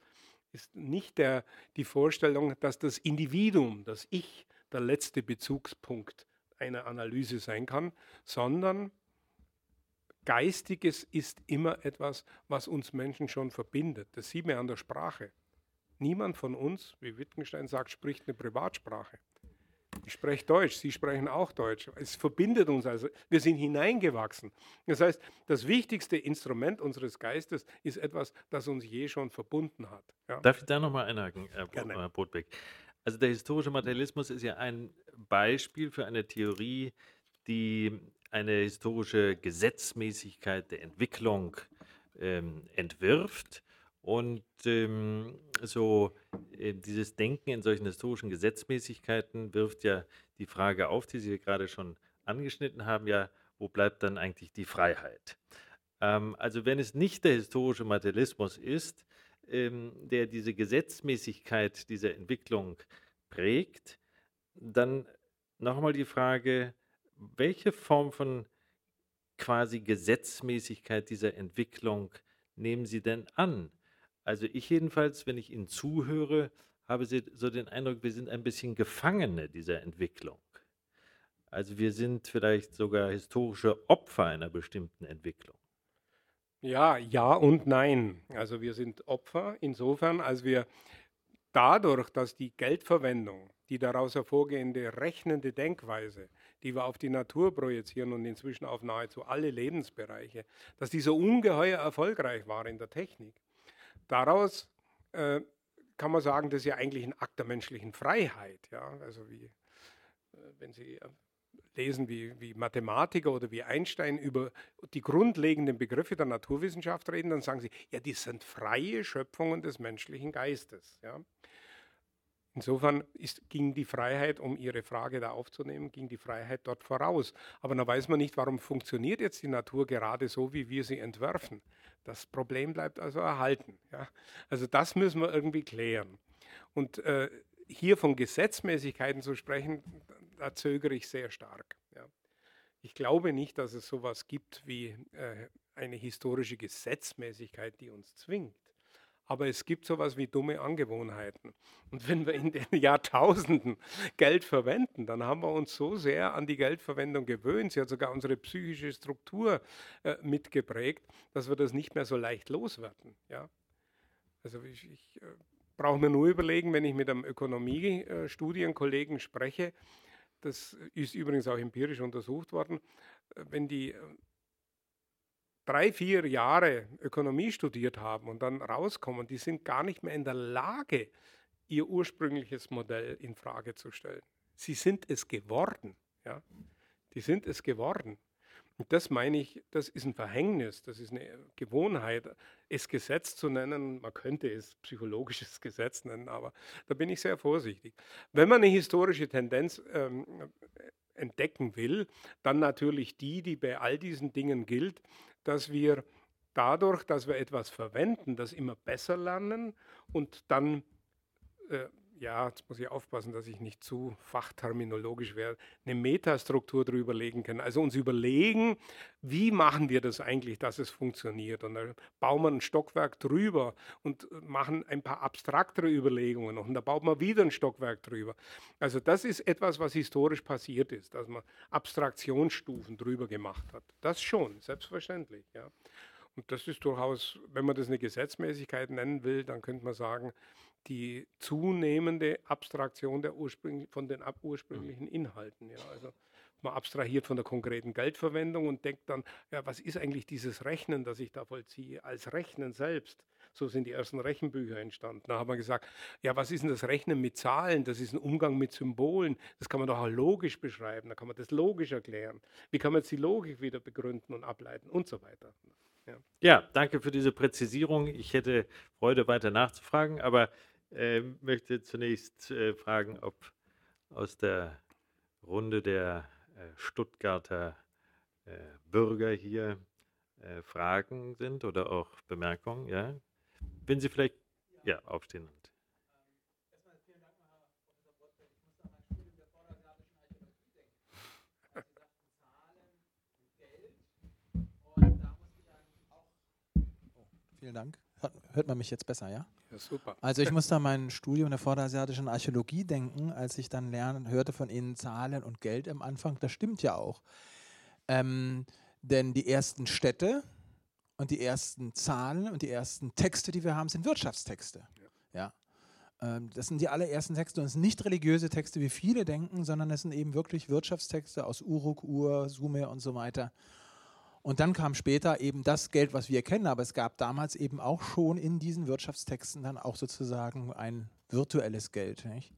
ist nicht der, die Vorstellung, dass das Individuum, das Ich, der letzte Bezugspunkt einer Analyse sein kann, sondern Geistiges ist immer etwas, was uns Menschen schon verbindet. Das sieht man an der Sprache. Niemand von uns, wie Wittgenstein sagt, spricht eine Privatsprache. Ich spreche Deutsch, Sie sprechen auch Deutsch. Es verbindet uns also. Wir sind hineingewachsen. Das heißt, das wichtigste Instrument unseres Geistes ist etwas, das uns je schon verbunden hat. Ja? Darf ich da nochmal einhaken, Herr Gerne. Brotbeck? Also der historische Materialismus ist ja ein Beispiel für eine Theorie, die eine historische Gesetzmäßigkeit der Entwicklung ähm, entwirft und ähm, so äh, dieses Denken in solchen historischen Gesetzmäßigkeiten wirft ja die Frage auf, die Sie gerade schon angeschnitten haben, ja, wo bleibt dann eigentlich die Freiheit? Ähm, also wenn es nicht der historische Materialismus ist, ähm, der diese Gesetzmäßigkeit dieser Entwicklung prägt, dann nochmal die Frage, welche Form von quasi Gesetzmäßigkeit dieser Entwicklung nehmen Sie denn an? Also ich jedenfalls, wenn ich Ihnen zuhöre, habe so den Eindruck, wir sind ein bisschen Gefangene dieser Entwicklung. Also wir sind vielleicht sogar historische Opfer einer bestimmten Entwicklung. Ja, ja und nein. Also wir sind Opfer insofern, als wir dadurch, dass die Geldverwendung, die daraus hervorgehende rechnende Denkweise, die wir auf die Natur projizieren und inzwischen auf nahezu alle Lebensbereiche, dass die so ungeheuer erfolgreich war in der Technik, daraus äh, kann man sagen, das ist ja eigentlich ein Akt der menschlichen Freiheit. Ja? Also wie, äh, wenn Sie äh, lesen, wie, wie Mathematiker oder wie Einstein über die grundlegenden Begriffe der Naturwissenschaft reden, dann sagen sie, ja, die sind freie Schöpfungen des menschlichen Geistes. Ja? Insofern ist, ging die Freiheit, um Ihre Frage da aufzunehmen, ging die Freiheit dort voraus. Aber da weiß man nicht, warum funktioniert jetzt die Natur gerade so, wie wir sie entwerfen. Das Problem bleibt also erhalten. Ja? Also das müssen wir irgendwie klären. Und äh, hier von Gesetzmäßigkeiten zu sprechen, da zögere ich sehr stark. Ja? Ich glaube nicht, dass es sowas gibt wie äh, eine historische Gesetzmäßigkeit, die uns zwingt. Aber es gibt sowas wie dumme Angewohnheiten. Und wenn wir in den Jahrtausenden Geld verwenden, dann haben wir uns so sehr an die Geldverwendung gewöhnt, sie hat sogar unsere psychische Struktur äh, mitgeprägt, dass wir das nicht mehr so leicht loswerden. Ja? Also ich, ich äh, brauche mir nur überlegen, wenn ich mit einem Ökonomiestudienkollegen spreche, das ist übrigens auch empirisch untersucht worden, äh, wenn die äh, drei, vier Jahre Ökonomie studiert haben und dann rauskommen, die sind gar nicht mehr in der Lage, ihr ursprüngliches Modell in Frage zu stellen. Sie sind es geworden. Ja? Die sind es geworden. Und das meine ich, das ist ein Verhängnis, das ist eine Gewohnheit, es Gesetz zu nennen. Man könnte es psychologisches Gesetz nennen, aber da bin ich sehr vorsichtig. Wenn man eine historische Tendenz ähm, entdecken will, dann natürlich die, die bei all diesen Dingen gilt, dass wir dadurch, dass wir etwas verwenden, das immer besser lernen und dann, äh, ja, jetzt muss ich aufpassen, dass ich nicht zu fachterminologisch werde, eine Metastruktur drüber legen können. Also uns überlegen, wie machen wir das eigentlich, dass es funktioniert. Und dann bauen wir ein Stockwerk drüber und machen ein paar abstraktere Überlegungen noch. Und da baut man wieder ein Stockwerk drüber. Also das ist etwas, was historisch passiert ist, dass man Abstraktionsstufen drüber gemacht hat. Das schon, selbstverständlich. Ja. Und das ist durchaus, wenn man das eine Gesetzmäßigkeit nennen will, dann könnte man sagen, die zunehmende Abstraktion der ursprünglich, von den ursprünglichen Inhalten. Ja. Also man abstrahiert von der konkreten Geldverwendung und denkt dann, ja, was ist eigentlich dieses Rechnen, das ich da vollziehe, als Rechnen selbst? So sind die ersten Rechenbücher entstanden. Da haben wir gesagt, ja, was ist denn das Rechnen mit Zahlen? Das ist ein Umgang mit Symbolen. Das kann man doch auch logisch beschreiben. Da kann man das logisch erklären. Wie kann man jetzt die Logik wieder begründen und ableiten und so weiter. Ja, ja danke für diese Präzisierung. Ich hätte Freude, weiter nachzufragen, aber äh, möchte zunächst äh, fragen, ob aus der Runde der äh, Stuttgarter äh, Bürger hier äh, Fragen sind oder auch Bemerkungen. Ja? Wenn Sie vielleicht ja, aufstehen und Vielen Dank. Hört, hört, man mich jetzt besser, ja? Ja, super. Also ich muss da mein Studium der vorderasiatischen Archäologie denken, als ich dann lernen, hörte von Ihnen Zahlen und Geld am Anfang. Das stimmt ja auch. Ähm, Denn die ersten Städte und die ersten Zahlen und die ersten Texte, die wir haben, sind Wirtschaftstexte. Ja. ja. Ähm, das sind die allerersten Texte und es sind nicht religiöse Texte, wie viele denken, sondern es sind eben wirklich Wirtschaftstexte aus Uruk, Ur, Sumer und so weiter. Und dann kam später eben das Geld, was wir kennen, aber es gab damals eben auch schon in diesen Wirtschaftstexten dann auch sozusagen ein virtuelles Geld. Nicht?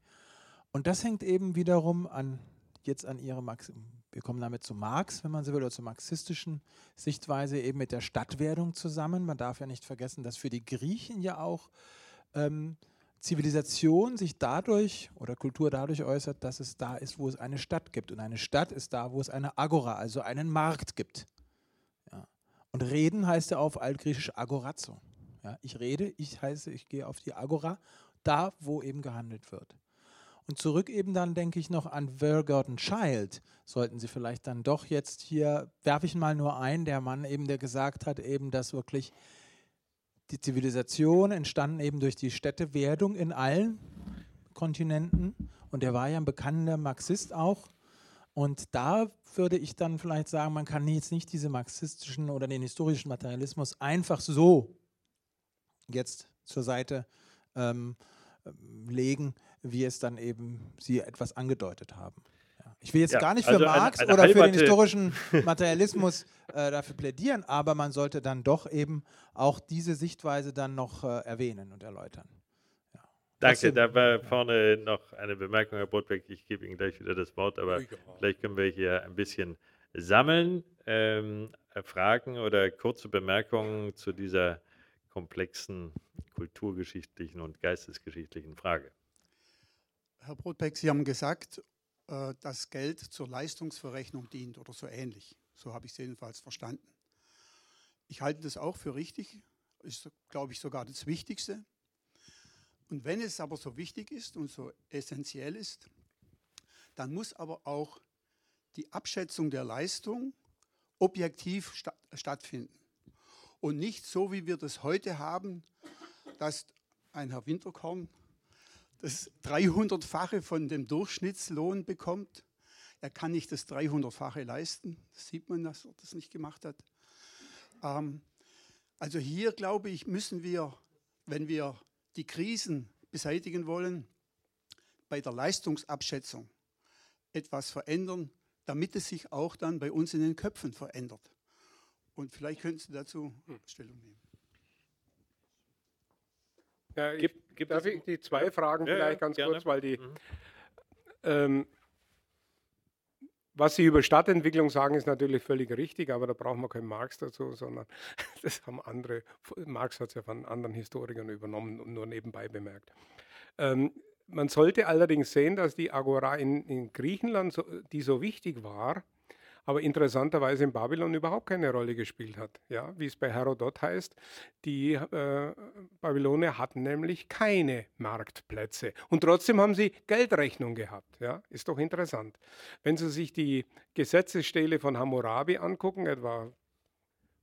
Und das hängt eben wiederum an, jetzt an ihre Max wir kommen damit zu Marx, wenn man so will, oder zur marxistischen Sichtweise eben mit der Stadtwerdung zusammen. Man darf ja nicht vergessen, dass für die Griechen ja auch ähm, Zivilisation sich dadurch oder Kultur dadurch äußert, dass es da ist, wo es eine Stadt gibt. Und eine Stadt ist da, wo es eine Agora, also einen Markt gibt. Und reden heißt ja auf altgriechisch agorazo. Ja, ich rede, ich heiße, ich gehe auf die Agora, da, wo eben gehandelt wird. Und zurück eben dann denke ich noch an Vergorden Child. Sollten Sie vielleicht dann doch jetzt hier, werfe ich mal nur ein, der Mann eben, der gesagt hat, eben, dass wirklich die Zivilisation entstanden eben durch die Städtewerdung in allen Kontinenten. Und der war ja ein bekannter Marxist auch. Und da würde ich dann vielleicht sagen, man kann jetzt nicht diese marxistischen oder den historischen Materialismus einfach so jetzt zur Seite ähm, legen, wie es dann eben Sie etwas angedeutet haben. Ja. Ich will jetzt ja, gar nicht für also Marx eine, eine oder für den historischen Materialismus äh, dafür plädieren, aber man sollte dann doch eben auch diese Sichtweise dann noch äh, erwähnen und erläutern. Danke, da war vorne noch eine Bemerkung, Herr Botbeck. Ich gebe Ihnen gleich wieder das Wort, aber vielleicht können wir hier ein bisschen sammeln. Ähm, Fragen oder kurze Bemerkungen zu dieser komplexen kulturgeschichtlichen und geistesgeschichtlichen Frage. Herr Brotbeck, Sie haben gesagt, äh, dass Geld zur Leistungsverrechnung dient oder so ähnlich. So habe ich es jedenfalls verstanden. Ich halte das auch für richtig, ist, glaube ich, sogar das Wichtigste. Und wenn es aber so wichtig ist und so essentiell ist, dann muss aber auch die Abschätzung der Leistung objektiv sta stattfinden. Und nicht so, wie wir das heute haben, dass ein Herr Winterkorn das 300-fache von dem Durchschnittslohn bekommt. Er kann nicht das 300-fache leisten. Das sieht man, dass er das nicht gemacht hat. Ähm, also hier, glaube ich, müssen wir, wenn wir die Krisen beseitigen wollen, bei der Leistungsabschätzung etwas verändern, damit es sich auch dann bei uns in den Köpfen verändert. Und vielleicht könnten Sie dazu hm. Stellung nehmen. Ja, ich, gibt, gibt darf ich die zwei Fragen ja, vielleicht ganz gerne. kurz, weil die. Mhm. Ähm, was Sie über Stadtentwicklung sagen, ist natürlich völlig richtig, aber da brauchen wir keinen Marx dazu, sondern das haben andere. Marx hat es ja von anderen Historikern übernommen und nur nebenbei bemerkt. Ähm, man sollte allerdings sehen, dass die Agora in, in Griechenland, so, die so wichtig war, aber interessanterweise in Babylon überhaupt keine Rolle gespielt hat. Ja, wie es bei Herodot heißt, die äh, Babylonier hatten nämlich keine Marktplätze und trotzdem haben sie Geldrechnung gehabt. Ja, ist doch interessant. Wenn Sie sich die Gesetzesstele von Hammurabi angucken, etwa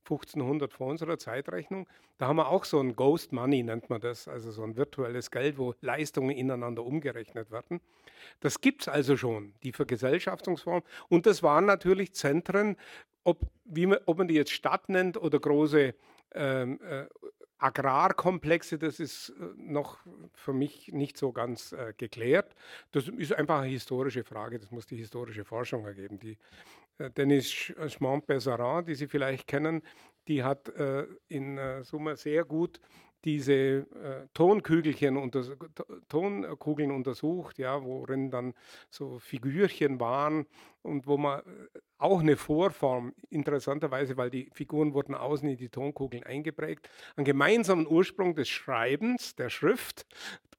1500 vor unserer Zeitrechnung. Da haben wir auch so ein Ghost Money, nennt man das, also so ein virtuelles Geld, wo Leistungen ineinander umgerechnet werden. Das gibt es also schon, die Vergesellschaftungsform. Und das waren natürlich Zentren, ob, man, ob man die jetzt Stadt nennt oder große ähm, äh, Agrarkomplexe, das ist äh, noch für mich nicht so ganz äh, geklärt. Das ist einfach eine historische Frage, das muss die historische Forschung ergeben. Die Dennis Schmont-Besarin, die Sie vielleicht kennen, die hat äh, in äh, Summe sehr gut diese äh, Tonkügelchen unter, Tonkugeln untersucht, ja, worin dann so Figürchen waren und wo man äh, auch eine Vorform, interessanterweise, weil die Figuren wurden außen in die Tonkugeln eingeprägt, einen gemeinsamen Ursprung des Schreibens, der Schrift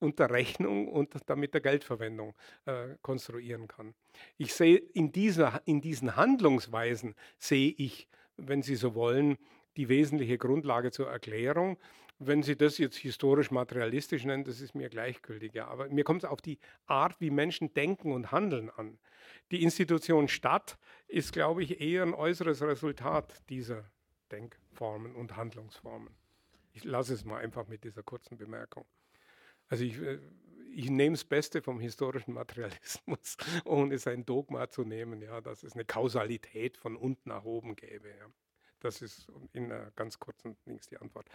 und der Rechnung und damit der Geldverwendung äh, konstruieren kann. Ich sehe in, dieser, in diesen Handlungsweisen, sehe ich, wenn Sie so wollen, die wesentliche Grundlage zur Erklärung. Wenn Sie das jetzt historisch materialistisch nennen, das ist mir gleichgültig. Ja. Aber mir kommt es auf die Art, wie Menschen denken und handeln an. Die Institution Stadt ist, glaube ich, eher ein äußeres Resultat dieser Denkformen und Handlungsformen. Ich lasse es mal einfach mit dieser kurzen Bemerkung. Also ich, äh, ich nehme das Beste vom historischen Materialismus, ohne sein Dogma zu nehmen, ja, dass es eine Kausalität von unten nach oben gäbe. Ja. Das ist in einer ganz kurzen Links die Antwort.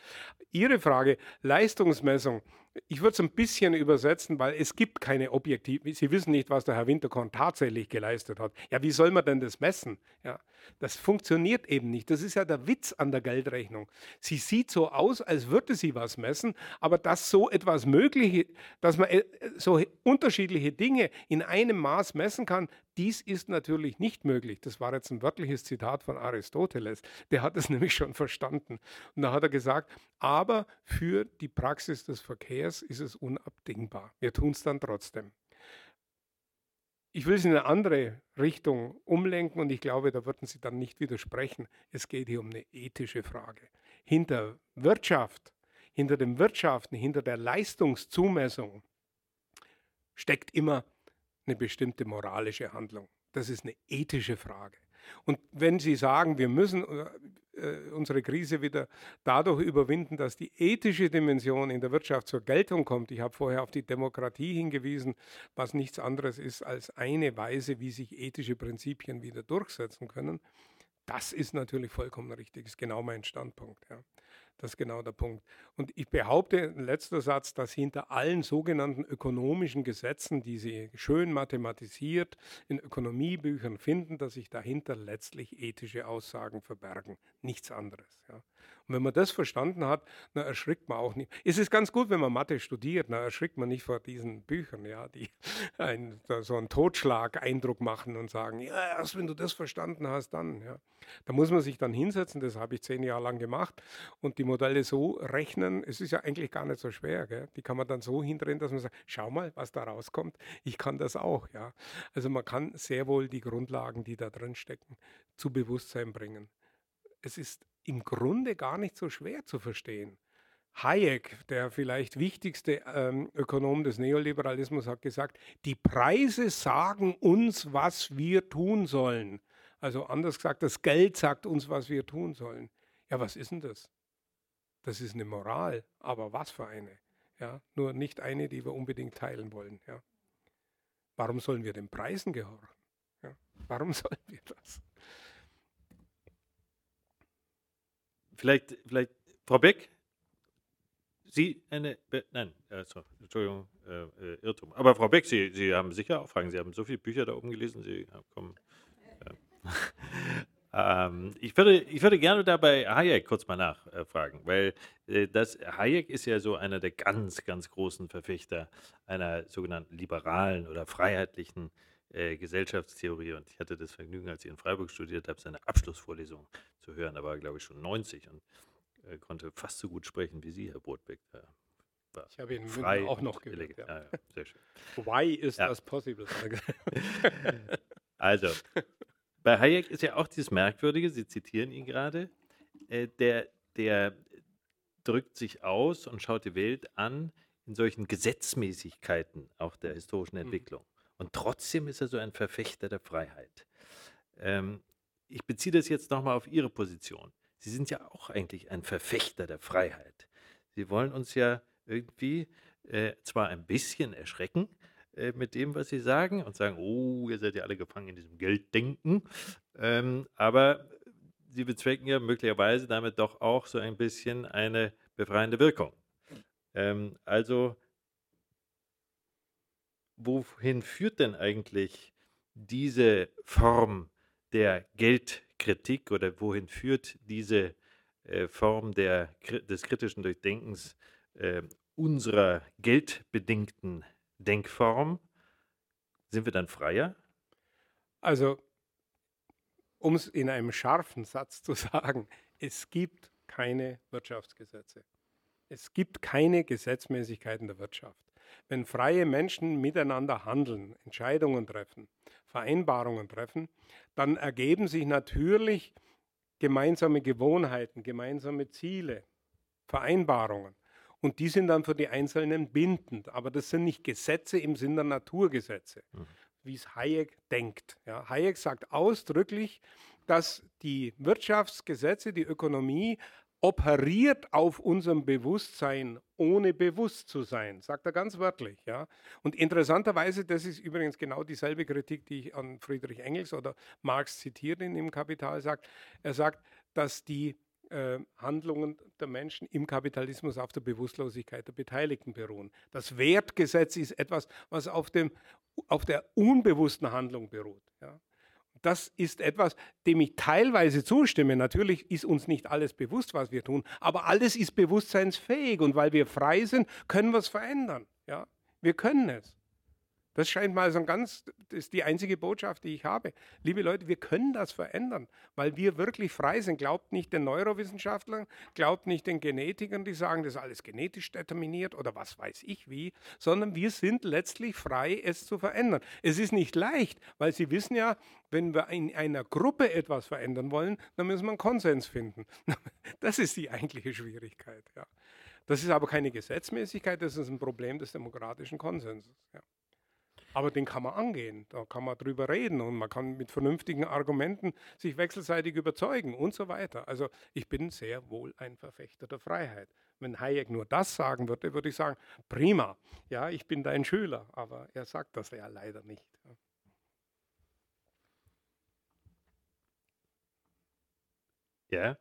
Ihre Frage, Leistungsmessung. Ich würde es ein bisschen übersetzen, weil es gibt keine objektive, Sie wissen nicht, was der Herr Winterkorn tatsächlich geleistet hat. Ja, wie soll man denn das messen? Ja, das funktioniert eben nicht. Das ist ja der Witz an der Geldrechnung. Sie sieht so aus, als würde sie was messen, aber dass so etwas möglich, dass man äh, so unterschiedliche Dinge in einem Maß messen kann, dies ist natürlich nicht möglich. Das war jetzt ein wörtliches Zitat von Aristoteles. Der hat es nämlich schon verstanden. Und da hat er gesagt, aber für die Praxis des Verkehrs ist es unabdingbar. Wir tun es dann trotzdem. Ich will es in eine andere Richtung umlenken und ich glaube, da würden Sie dann nicht widersprechen. Es geht hier um eine ethische Frage. Hinter Wirtschaft, hinter dem Wirtschaften, hinter der Leistungszumessung steckt immer eine bestimmte moralische Handlung. Das ist eine ethische Frage. Und wenn Sie sagen, wir müssen äh, unsere Krise wieder dadurch überwinden, dass die ethische Dimension in der Wirtschaft zur Geltung kommt, ich habe vorher auf die Demokratie hingewiesen, was nichts anderes ist als eine Weise, wie sich ethische Prinzipien wieder durchsetzen können, das ist natürlich vollkommen richtig, ist genau mein Standpunkt. Ja. Das ist genau der Punkt. Und ich behaupte, letzter Satz, dass hinter allen sogenannten ökonomischen Gesetzen, die Sie schön mathematisiert in Ökonomiebüchern finden, dass sich dahinter letztlich ethische Aussagen verbergen. Nichts anderes. Ja. Und wenn man das verstanden hat, dann erschrickt man auch nicht. Es ist ganz gut, wenn man Mathe studiert, dann erschrickt man nicht vor diesen Büchern, ja, die ein, so einen Totschlag-Eindruck machen und sagen, ja, erst wenn du das verstanden hast, dann. Ja. Da muss man sich dann hinsetzen, das habe ich zehn Jahre lang gemacht und die Modelle so rechnen, es ist ja eigentlich gar nicht so schwer, gell? die kann man dann so hindrehen, dass man sagt, schau mal, was da rauskommt, ich kann das auch. Ja. Also man kann sehr wohl die Grundlagen, die da drin stecken, zu Bewusstsein bringen. Es ist im Grunde gar nicht so schwer zu verstehen. Hayek, der vielleicht wichtigste ähm, Ökonom des Neoliberalismus, hat gesagt, die Preise sagen uns, was wir tun sollen. Also anders gesagt, das Geld sagt uns, was wir tun sollen. Ja, was ist denn das? Das ist eine Moral, aber was für eine? Ja, nur nicht eine, die wir unbedingt teilen wollen. Ja. Warum sollen wir den Preisen gehorchen? Ja. Warum sollen wir das? Vielleicht, vielleicht, Frau Beck, Sie eine, Be nein, also, Entschuldigung, äh, äh, Irrtum. Aber Frau Beck, Sie, Sie haben sicher auch Fragen. Sie haben so viele Bücher da oben gelesen. Sie kommen. Ja. ähm, ich, würde, ich würde gerne dabei Hayek kurz mal nachfragen, weil äh, das, Hayek ist ja so einer der ganz, ganz großen Verfechter einer sogenannten liberalen oder freiheitlichen äh, Gesellschaftstheorie und ich hatte das Vergnügen, als ich in Freiburg studiert habe, seine Abschlussvorlesung zu hören. Da war er, glaube ich, schon 90 und äh, konnte fast so gut sprechen wie Sie, Herr Brotbeck. ich habe ihn frei auch noch gehört. Ja. Ja, ja, sehr schön. Why is das possible? also, bei Hayek ist ja auch dieses Merkwürdige, Sie zitieren ihn gerade, äh, der, der drückt sich aus und schaut die Welt an in solchen Gesetzmäßigkeiten auch der historischen mhm. Entwicklung. Und trotzdem ist er so ein Verfechter der Freiheit. Ähm, ich beziehe das jetzt nochmal auf Ihre Position. Sie sind ja auch eigentlich ein Verfechter der Freiheit. Sie wollen uns ja irgendwie äh, zwar ein bisschen erschrecken äh, mit dem, was Sie sagen und sagen, oh, ihr seid ja alle gefangen in diesem Gelddenken, ähm, aber Sie bezwecken ja möglicherweise damit doch auch so ein bisschen eine befreiende Wirkung. Ähm, also wohin führt denn eigentlich diese Form der Geldkritik oder wohin führt diese äh, Form der, des kritischen Durchdenkens äh, unserer geldbedingten Denkform? Sind wir dann freier? Also, um es in einem scharfen Satz zu sagen, es gibt keine Wirtschaftsgesetze. Es gibt keine Gesetzmäßigkeiten der Wirtschaft. Wenn freie Menschen miteinander handeln, Entscheidungen treffen, Vereinbarungen treffen, dann ergeben sich natürlich gemeinsame Gewohnheiten, gemeinsame Ziele, Vereinbarungen. Und die sind dann für die Einzelnen bindend. Aber das sind nicht Gesetze im Sinne der Naturgesetze, mhm. wie es Hayek denkt. Ja, Hayek sagt ausdrücklich, dass die Wirtschaftsgesetze, die Ökonomie operiert auf unserem Bewusstsein, ohne bewusst zu sein, sagt er ganz wörtlich. Ja? Und interessanterweise, das ist übrigens genau dieselbe Kritik, die ich an Friedrich Engels oder Marx zitiert in dem Kapital sagt. Er sagt, dass die äh, Handlungen der Menschen im Kapitalismus auf der Bewusstlosigkeit der Beteiligten beruhen. Das Wertgesetz ist etwas, was auf, dem, auf der unbewussten Handlung beruht. Ja? Das ist etwas, dem ich teilweise zustimme. Natürlich ist uns nicht alles bewusst, was wir tun, aber alles ist bewusstseinsfähig und weil wir frei sind, können wir es verändern. Ja? Wir können es. Das scheint mal so ein ganz, das ist die einzige Botschaft, die ich habe. Liebe Leute, wir können das verändern, weil wir wirklich frei sind. Glaubt nicht den Neurowissenschaftlern, glaubt nicht den Genetikern, die sagen, das ist alles genetisch determiniert oder was weiß ich wie, sondern wir sind letztlich frei, es zu verändern. Es ist nicht leicht, weil Sie wissen ja, wenn wir in einer Gruppe etwas verändern wollen, dann müssen wir einen Konsens finden. Das ist die eigentliche Schwierigkeit. Ja. Das ist aber keine Gesetzmäßigkeit, das ist ein Problem des demokratischen Konsenses. Ja. Aber den kann man angehen, da kann man drüber reden und man kann mit vernünftigen Argumenten sich wechselseitig überzeugen und so weiter. Also ich bin sehr wohl ein Verfechter der Freiheit. Wenn Hayek nur das sagen würde, würde ich sagen, prima, ja, ich bin dein Schüler, aber er sagt das ja leider nicht. Ja.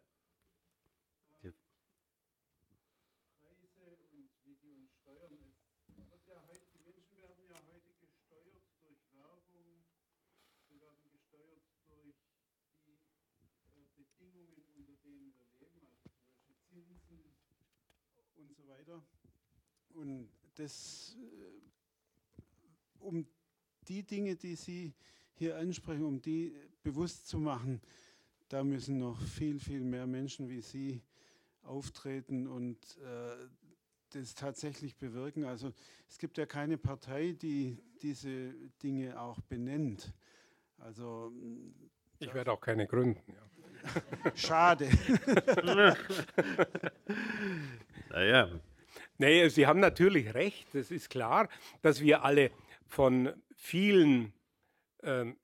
Weiter. Und das, äh, um die Dinge, die Sie hier ansprechen, um die bewusst zu machen, da müssen noch viel, viel mehr Menschen wie Sie auftreten und äh, das tatsächlich bewirken. Also es gibt ja keine Partei, die diese Dinge auch benennt. Also ich werde auch keine gründen. Ja. Schade. naja, Nee, Sie haben natürlich recht. Es ist klar, dass wir alle von vielen ähm,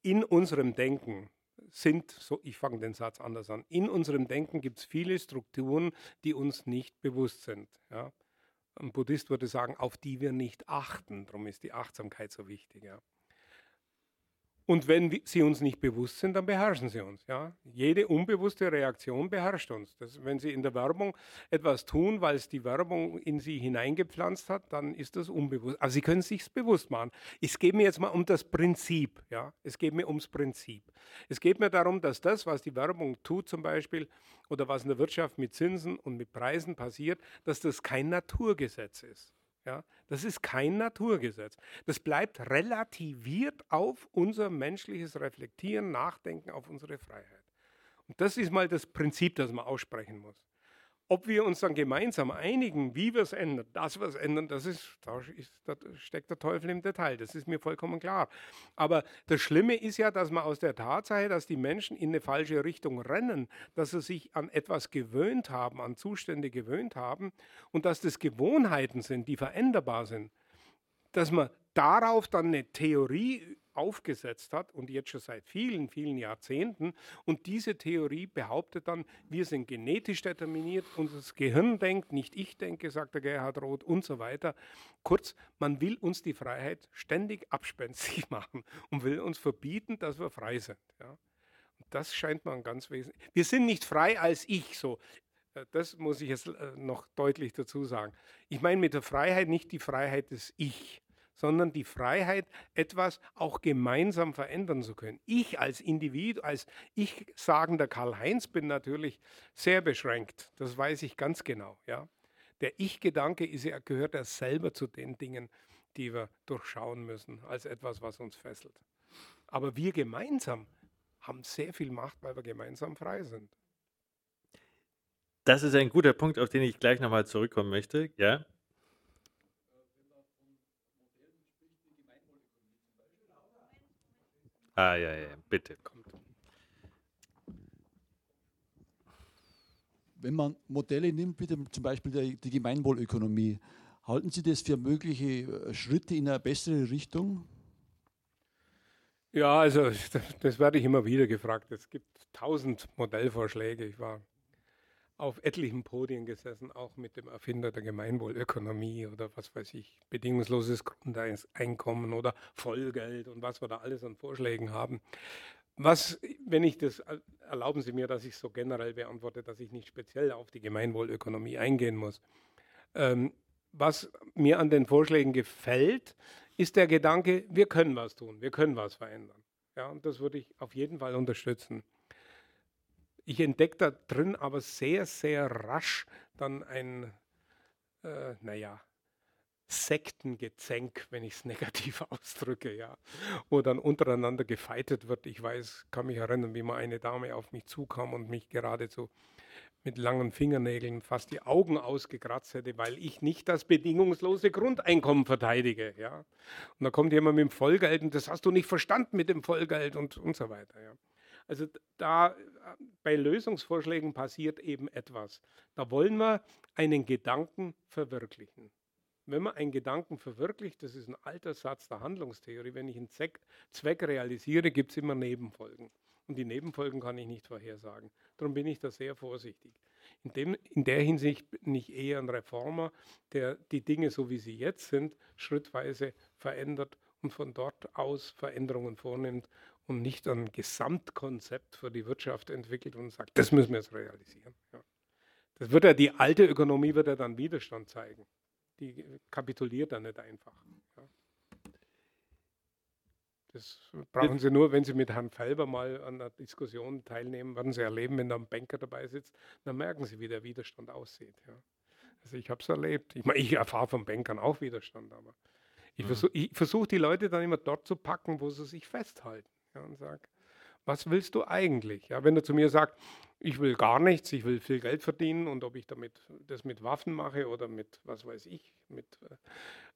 in unserem Denken sind, so ich fange den Satz anders an, in unserem Denken gibt es viele Strukturen, die uns nicht bewusst sind. Ja? Ein Buddhist würde sagen, auf die wir nicht achten. Darum ist die Achtsamkeit so wichtig. Ja? Und wenn sie uns nicht bewusst sind, dann beherrschen sie uns. Ja? Jede unbewusste Reaktion beherrscht uns. Das, wenn Sie in der Werbung etwas tun, weil es die Werbung in Sie hineingepflanzt hat, dann ist das unbewusst. Also Sie können es sich bewusst machen. Es geht mir jetzt mal um das Prinzip. Ja? Es geht mir ums Prinzip. Es geht mir darum, dass das, was die Werbung tut zum Beispiel, oder was in der Wirtschaft mit Zinsen und mit Preisen passiert, dass das kein Naturgesetz ist. Ja, das ist kein Naturgesetz. Das bleibt relativiert auf unser menschliches Reflektieren, Nachdenken, auf unsere Freiheit. Und das ist mal das Prinzip, das man aussprechen muss. Ob wir uns dann gemeinsam einigen, wie wir es ändern, dass wir es ändern, das ist, da, ist, da steckt der Teufel im Detail. Das ist mir vollkommen klar. Aber das Schlimme ist ja, dass man aus der Tatsache, dass die Menschen in eine falsche Richtung rennen, dass sie sich an etwas gewöhnt haben, an Zustände gewöhnt haben und dass das Gewohnheiten sind, die veränderbar sind, dass man darauf dann eine Theorie aufgesetzt hat und jetzt schon seit vielen, vielen Jahrzehnten. Und diese Theorie behauptet dann, wir sind genetisch determiniert, unser Gehirn denkt, nicht ich denke, sagt der Gerhard Roth und so weiter. Kurz, man will uns die Freiheit ständig abspenstig machen und will uns verbieten, dass wir frei sind. Ja. Das scheint man ganz wesentlich. Wir sind nicht frei als ich so. Äh, das muss ich jetzt äh, noch deutlich dazu sagen. Ich meine mit der Freiheit nicht die Freiheit des Ich, sondern die Freiheit, etwas auch gemeinsam verändern zu können. Ich als Individuum, als ich sagender Karl-Heinz bin natürlich sehr beschränkt. Das weiß ich ganz genau. Ja? Der Ich-Gedanke ja, gehört ja selber zu den Dingen, die wir durchschauen müssen, als etwas, was uns fesselt. Aber wir gemeinsam haben sehr viel Macht, weil wir gemeinsam frei sind. Das ist ein guter Punkt, auf den ich gleich nochmal zurückkommen möchte. Ja. Ah, ja, ja, bitte. Kommt. Wenn man Modelle nimmt, wie zum Beispiel die, die Gemeinwohlökonomie, halten Sie das für mögliche äh, Schritte in eine bessere Richtung? Ja, also das, das werde ich immer wieder gefragt. Es gibt tausend Modellvorschläge. Ich war auf etlichen Podien gesessen, auch mit dem Erfinder der Gemeinwohlökonomie oder was weiß ich, bedingungsloses Grundeinkommen oder Vollgeld und was wir da alles an Vorschlägen haben. Was, wenn ich das, erlauben Sie mir, dass ich so generell beantworte, dass ich nicht speziell auf die Gemeinwohlökonomie eingehen muss. Ähm, was mir an den Vorschlägen gefällt, ist der Gedanke, wir können was tun, wir können was verändern. Ja, und das würde ich auf jeden Fall unterstützen. Ich entdecke da drin aber sehr, sehr rasch dann ein, äh, naja, Sektengezänk, wenn ich es negativ ausdrücke, ja, wo dann untereinander gefeitet wird. Ich weiß, kann mich erinnern, wie mal eine Dame auf mich zukam und mich geradezu mit langen Fingernägeln fast die Augen ausgekratzt hätte, weil ich nicht das bedingungslose Grundeinkommen verteidige. Ja. Und da kommt jemand mit dem Vollgeld und das hast du nicht verstanden mit dem Vollgeld und, und so weiter. Ja. Also da bei Lösungsvorschlägen passiert eben etwas. Da wollen wir einen Gedanken verwirklichen. Wenn man einen Gedanken verwirklicht, das ist ein alter Satz der Handlungstheorie, wenn ich einen Zweck, Zweck realisiere, gibt es immer Nebenfolgen. Und die Nebenfolgen kann ich nicht vorhersagen. Darum bin ich da sehr vorsichtig. In, dem, in der Hinsicht bin ich eher ein Reformer, der die Dinge so wie sie jetzt sind, schrittweise verändert und von dort aus Veränderungen vornimmt und nicht ein Gesamtkonzept für die Wirtschaft entwickelt und sagt, das müssen wir jetzt realisieren. Ja. Das wird ja die alte Ökonomie wird ja dann Widerstand zeigen. Die kapituliert dann nicht einfach. Ja. Das brauchen Sie nur, wenn Sie mit Herrn Felber mal an der Diskussion teilnehmen, werden Sie erleben, wenn da ein Banker dabei sitzt, dann merken Sie, wie der Widerstand aussieht. Ja. Also ich habe es erlebt. Ich, meine, ich erfahre von Bankern auch Widerstand, aber ich mhm. versuche versuch, die Leute dann immer dort zu packen, wo sie sich festhalten ja, und sage, was willst du eigentlich? Ja, wenn du zu mir sagst, ich will gar nichts, ich will viel Geld verdienen und ob ich damit das mit Waffen mache oder mit, was weiß ich, mit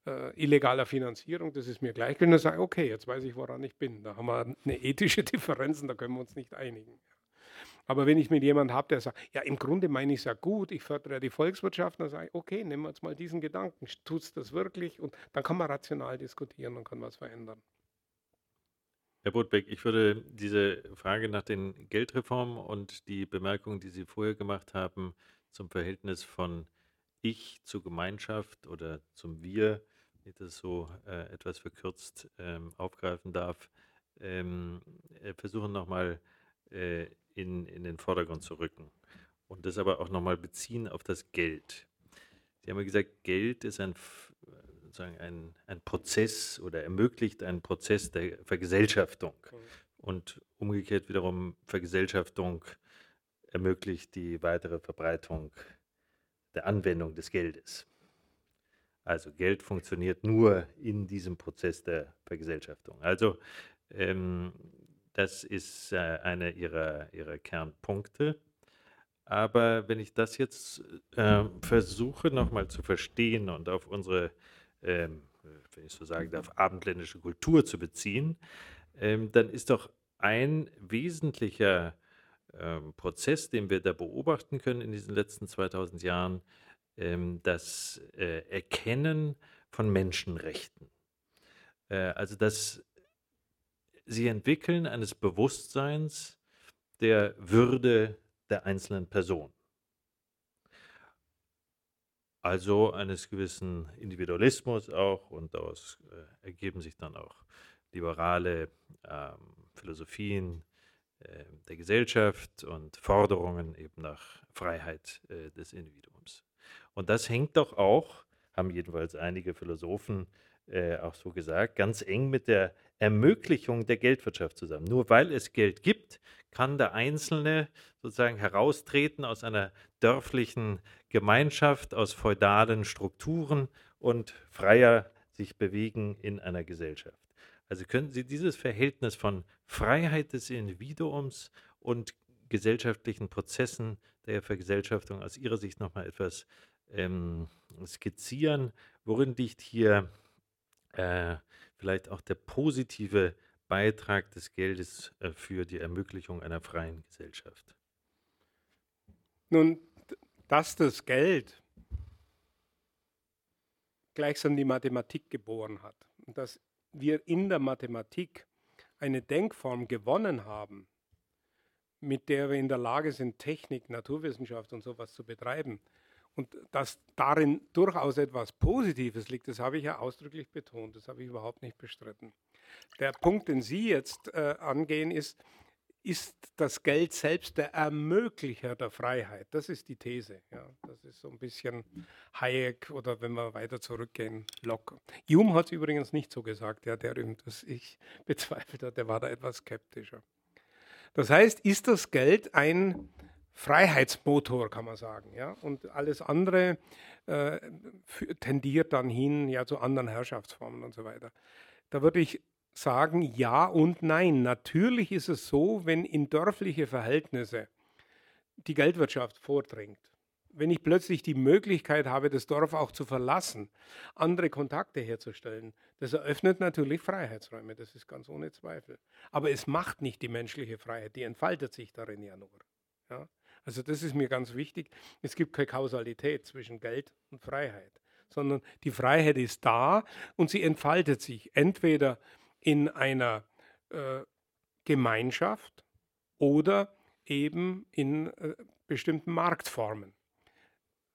äh, äh illegaler Finanzierung, das ist mir gleich. Wenn du sagst, okay, jetzt weiß ich, woran ich bin. Da haben wir eine ethische Differenz und da können wir uns nicht einigen. Aber wenn ich mit jemandem habe, der sagt, ja, im Grunde meine ich es ja gut, ich fördere die Volkswirtschaft, dann sage ich, okay, nehmen wir jetzt mal diesen Gedanken, tut es das wirklich? Und dann kann man rational diskutieren und kann was verändern. Herr Botbeck, ich würde diese Frage nach den Geldreformen und die Bemerkungen, die Sie vorher gemacht haben, zum Verhältnis von Ich zu Gemeinschaft oder zum Wir, wenn ich das so äh, etwas verkürzt ähm, aufgreifen darf, ähm, äh, versuchen nochmal äh, in, in den Vordergrund zu rücken. Und das aber auch nochmal beziehen auf das Geld. Sie haben ja gesagt, Geld ist ein sozusagen ein, ein Prozess oder ermöglicht einen Prozess der Vergesellschaftung. Mhm. Und umgekehrt wiederum Vergesellschaftung ermöglicht die weitere Verbreitung der Anwendung des Geldes. Also Geld funktioniert nur in diesem Prozess der Vergesellschaftung. Also ähm, das ist äh, einer ihrer, ihrer Kernpunkte. Aber wenn ich das jetzt äh, versuche nochmal zu verstehen und auf unsere ähm, wenn ich so sagen darf, abendländische Kultur zu beziehen, ähm, dann ist doch ein wesentlicher ähm, Prozess, den wir da beobachten können in diesen letzten 2000 Jahren, ähm, das äh, Erkennen von Menschenrechten. Äh, also das sie entwickeln eines Bewusstseins der Würde der einzelnen Person also eines gewissen Individualismus auch und daraus äh, ergeben sich dann auch liberale ähm, Philosophien äh, der Gesellschaft und Forderungen eben nach Freiheit äh, des Individuums. Und das hängt doch auch, haben jedenfalls einige Philosophen äh, auch so gesagt, ganz eng mit der Ermöglichung der Geldwirtschaft zusammen. Nur weil es Geld gibt, kann der Einzelne sozusagen heraustreten aus einer dörflichen Gemeinschaft, aus feudalen Strukturen und freier sich bewegen in einer Gesellschaft. Also können Sie dieses Verhältnis von Freiheit des Individuums und gesellschaftlichen Prozessen der Vergesellschaftung aus Ihrer Sicht nochmal etwas ähm, skizzieren? Worin liegt hier äh, vielleicht auch der positive Beitrag des Geldes äh, für die Ermöglichung einer freien Gesellschaft? Nun, dass das Geld gleichsam die Mathematik geboren hat und dass wir in der Mathematik eine Denkform gewonnen haben, mit der wir in der Lage sind, Technik, Naturwissenschaft und sowas zu betreiben. Und dass darin durchaus etwas Positives liegt, das habe ich ja ausdrücklich betont, das habe ich überhaupt nicht bestritten. Der Punkt, den Sie jetzt äh, angehen, ist, ist das Geld selbst der Ermöglicher der Freiheit. Das ist die These. Ja. Das ist so ein bisschen Hayek oder wenn wir weiter zurückgehen, Locke. Hume hat es übrigens nicht so gesagt, ja, der das ich bezweifelt hat, der war da etwas skeptischer. Das heißt, ist das Geld ein Freiheitsmotor, kann man sagen. Ja? Und alles andere äh, tendiert dann hin ja, zu anderen Herrschaftsformen und so weiter. Da würde ich sagen ja und nein. Natürlich ist es so, wenn in dörfliche Verhältnisse die Geldwirtschaft vordringt, wenn ich plötzlich die Möglichkeit habe, das Dorf auch zu verlassen, andere Kontakte herzustellen, das eröffnet natürlich Freiheitsräume, das ist ganz ohne Zweifel. Aber es macht nicht die menschliche Freiheit, die entfaltet sich darin ja nur. Ja? Also das ist mir ganz wichtig. Es gibt keine Kausalität zwischen Geld und Freiheit, sondern die Freiheit ist da und sie entfaltet sich entweder in einer äh, Gemeinschaft oder eben in äh, bestimmten Marktformen.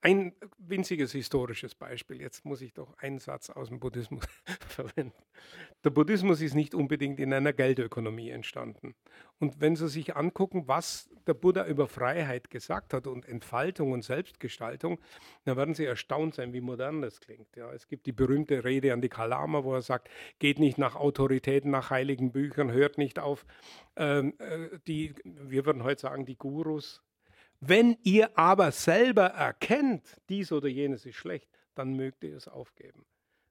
Ein winziges historisches Beispiel. Jetzt muss ich doch einen Satz aus dem Buddhismus verwenden. Der Buddhismus ist nicht unbedingt in einer Geldökonomie entstanden. Und wenn Sie sich angucken, was der Buddha über Freiheit gesagt hat und Entfaltung und Selbstgestaltung, dann werden Sie erstaunt sein, wie modern das klingt. Ja, es gibt die berühmte Rede an die Kalama, wo er sagt, geht nicht nach Autoritäten, nach heiligen Büchern, hört nicht auf ähm, äh, die, wir würden heute sagen, die Gurus, wenn ihr aber selber erkennt, dies oder jenes ist schlecht, dann mögt ihr es aufgeben.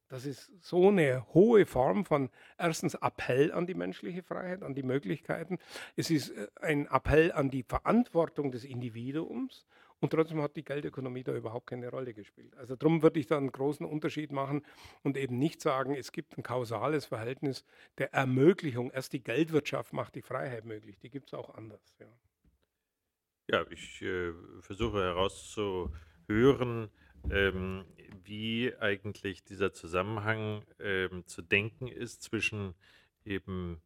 Das ist so eine hohe Form von erstens Appell an die menschliche Freiheit, an die Möglichkeiten. Es ist äh, ein Appell an die Verantwortung des Individuums und trotzdem hat die Geldökonomie da überhaupt keine Rolle gespielt. Also darum würde ich da einen großen Unterschied machen und eben nicht sagen, es gibt ein kausales Verhältnis der Ermöglichung. Erst die Geldwirtschaft macht die Freiheit möglich. Die gibt es auch anders. Ja. Ja, ich äh, versuche herauszuhören, ähm, wie eigentlich dieser Zusammenhang ähm, zu denken ist zwischen eben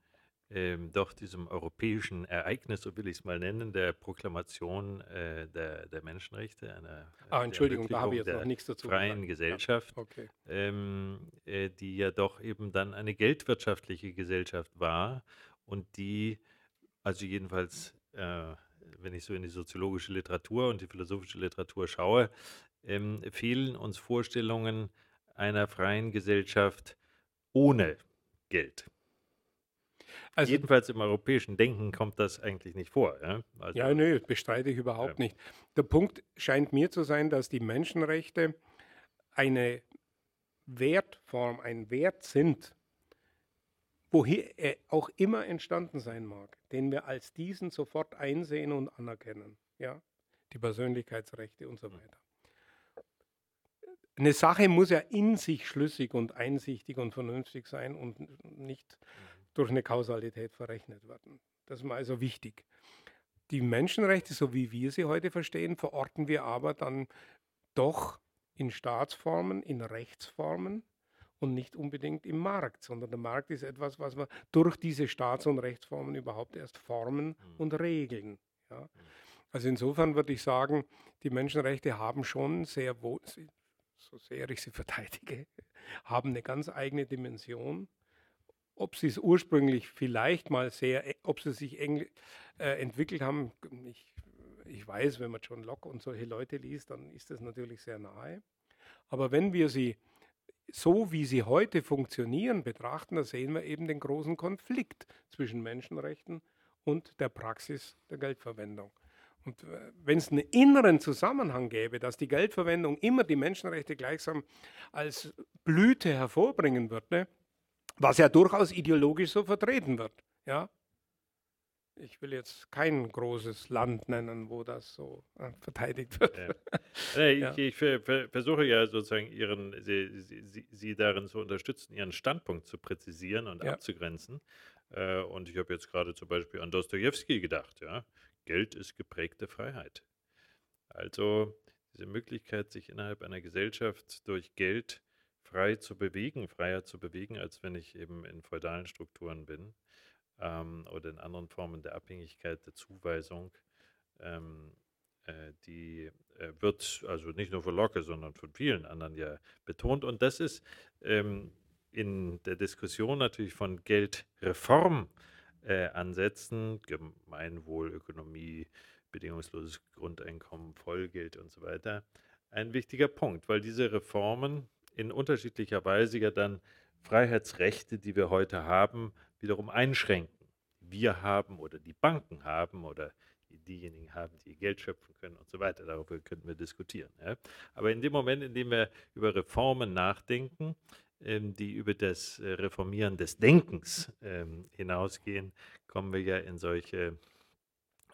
ähm, doch diesem europäischen Ereignis, so will ich es mal nennen, der Proklamation äh, der, der Menschenrechte, einer ah, Entschuldigung, da habe ich jetzt noch nichts dazu freien gesagt. Gesellschaft, ja, okay. ähm, äh, die ja doch eben dann eine geldwirtschaftliche Gesellschaft war und die, also jedenfalls äh, wenn ich so in die soziologische Literatur und die philosophische Literatur schaue, ähm, fehlen uns Vorstellungen einer freien Gesellschaft ohne Geld. Also, Jedenfalls im europäischen Denken kommt das eigentlich nicht vor. Ja, also, ja nö, bestreite ich überhaupt ja. nicht. Der Punkt scheint mir zu sein, dass die Menschenrechte eine Wertform, ein Wert sind, woher er auch immer entstanden sein mag, den wir als diesen sofort einsehen und anerkennen. Ja? Die Persönlichkeitsrechte und so weiter. Eine Sache muss ja in sich schlüssig und einsichtig und vernünftig sein und nicht durch eine Kausalität verrechnet werden. Das ist mal also wichtig. Die Menschenrechte, so wie wir sie heute verstehen, verorten wir aber dann doch in Staatsformen, in Rechtsformen, und nicht unbedingt im Markt, sondern der Markt ist etwas, was wir durch diese Staats- und Rechtsformen überhaupt erst formen mhm. und regeln. Ja. Mhm. Also insofern würde ich sagen, die Menschenrechte haben schon sehr wohl, so sehr ich sie verteidige, haben eine ganz eigene Dimension. Ob sie es ursprünglich vielleicht mal sehr, e, ob sie sich eng, äh, entwickelt haben, ich, ich weiß, wenn man John Locke und solche Leute liest, dann ist das natürlich sehr nahe. Aber wenn wir sie so wie sie heute funktionieren, betrachten, da sehen wir eben den großen Konflikt zwischen Menschenrechten und der Praxis der Geldverwendung. Und äh, wenn es einen inneren Zusammenhang gäbe, dass die Geldverwendung immer die Menschenrechte gleichsam als Blüte hervorbringen würde, was ja durchaus ideologisch so vertreten wird, ja, ich will jetzt kein großes Land nennen, wo das so äh, verteidigt wird. Ja. ich, ja. ich versuche ja sozusagen ihren, sie, sie, sie, darin zu unterstützen, ihren Standpunkt zu präzisieren und ja. abzugrenzen. Äh, und ich habe jetzt gerade zum Beispiel an Dostoevsky gedacht. Ja? Geld ist geprägte Freiheit. Also diese Möglichkeit, sich innerhalb einer Gesellschaft durch Geld frei zu bewegen, freier zu bewegen, als wenn ich eben in feudalen Strukturen bin ähm, oder in anderen Formen der Abhängigkeit, der Zuweisung, ähm, äh, die äh, wird also nicht nur von Locke, sondern von vielen anderen ja betont. Und das ist ähm, in der Diskussion natürlich von Geldreformansätzen, äh, Gemeinwohlökonomie, bedingungsloses Grundeinkommen, Vollgeld und so weiter, ein wichtiger Punkt, weil diese Reformen in unterschiedlicher Weise ja dann Freiheitsrechte, die wir heute haben, wiederum einschränken. Wir haben oder die Banken haben oder diejenigen haben, die Geld schöpfen können und so weiter. Darüber könnten wir diskutieren. Ja. Aber in dem Moment, in dem wir über Reformen nachdenken, ähm, die über das äh, Reformieren des Denkens ähm, hinausgehen, kommen wir ja in solche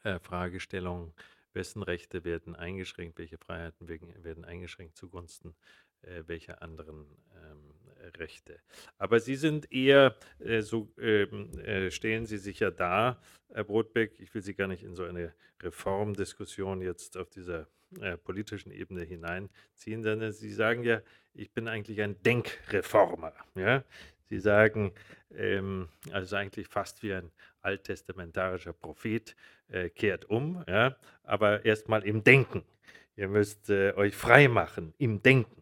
äh, Fragestellungen, wessen Rechte werden eingeschränkt, welche Freiheiten werden eingeschränkt zugunsten äh, welcher anderen ähm, Rechte. Aber Sie sind eher, äh, so ähm, äh, stellen Sie sich ja da, Herr Brotbeck, ich will Sie gar nicht in so eine Reformdiskussion jetzt auf dieser äh, politischen Ebene hineinziehen, sondern Sie sagen ja, ich bin eigentlich ein Denkreformer. Ja? Sie sagen, ähm, also eigentlich fast wie ein alttestamentarischer Prophet, äh, kehrt um, ja? aber erstmal im Denken. Ihr müsst äh, euch frei machen im Denken.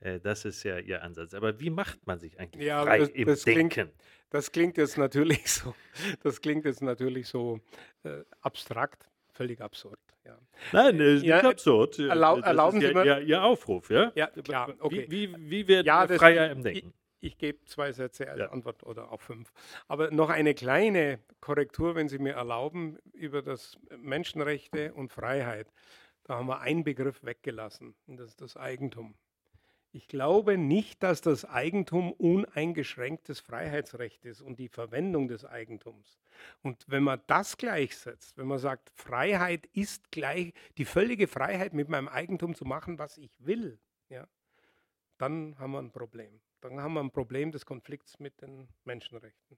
Äh, das ist ja Ihr Ansatz. Aber wie macht man sich eigentlich ja, frei das, im das Denken? Klingt, das klingt jetzt natürlich so, das klingt jetzt natürlich so äh, abstrakt, völlig absurd. Ja. Nein, das ist ja, nicht absurd. Erlaub, erlauben Sie ja, mir. Ihr, Ihr, Aufruf, ja? Ja, klar. Okay. Wie, wie, wie werden ja, freier im Denken? Ich, ich gebe zwei Sätze als ja. Antwort oder auch fünf. Aber noch eine kleine Korrektur, wenn Sie mir erlauben, über das Menschenrechte und Freiheit. Da haben wir einen Begriff weggelassen, und das ist das Eigentum. Ich glaube nicht, dass das Eigentum uneingeschränktes Freiheitsrecht ist und die Verwendung des Eigentums. Und wenn man das gleichsetzt, wenn man sagt, Freiheit ist gleich die völlige Freiheit, mit meinem Eigentum zu machen, was ich will, ja, dann haben wir ein Problem. Dann haben wir ein Problem des Konflikts mit den Menschenrechten.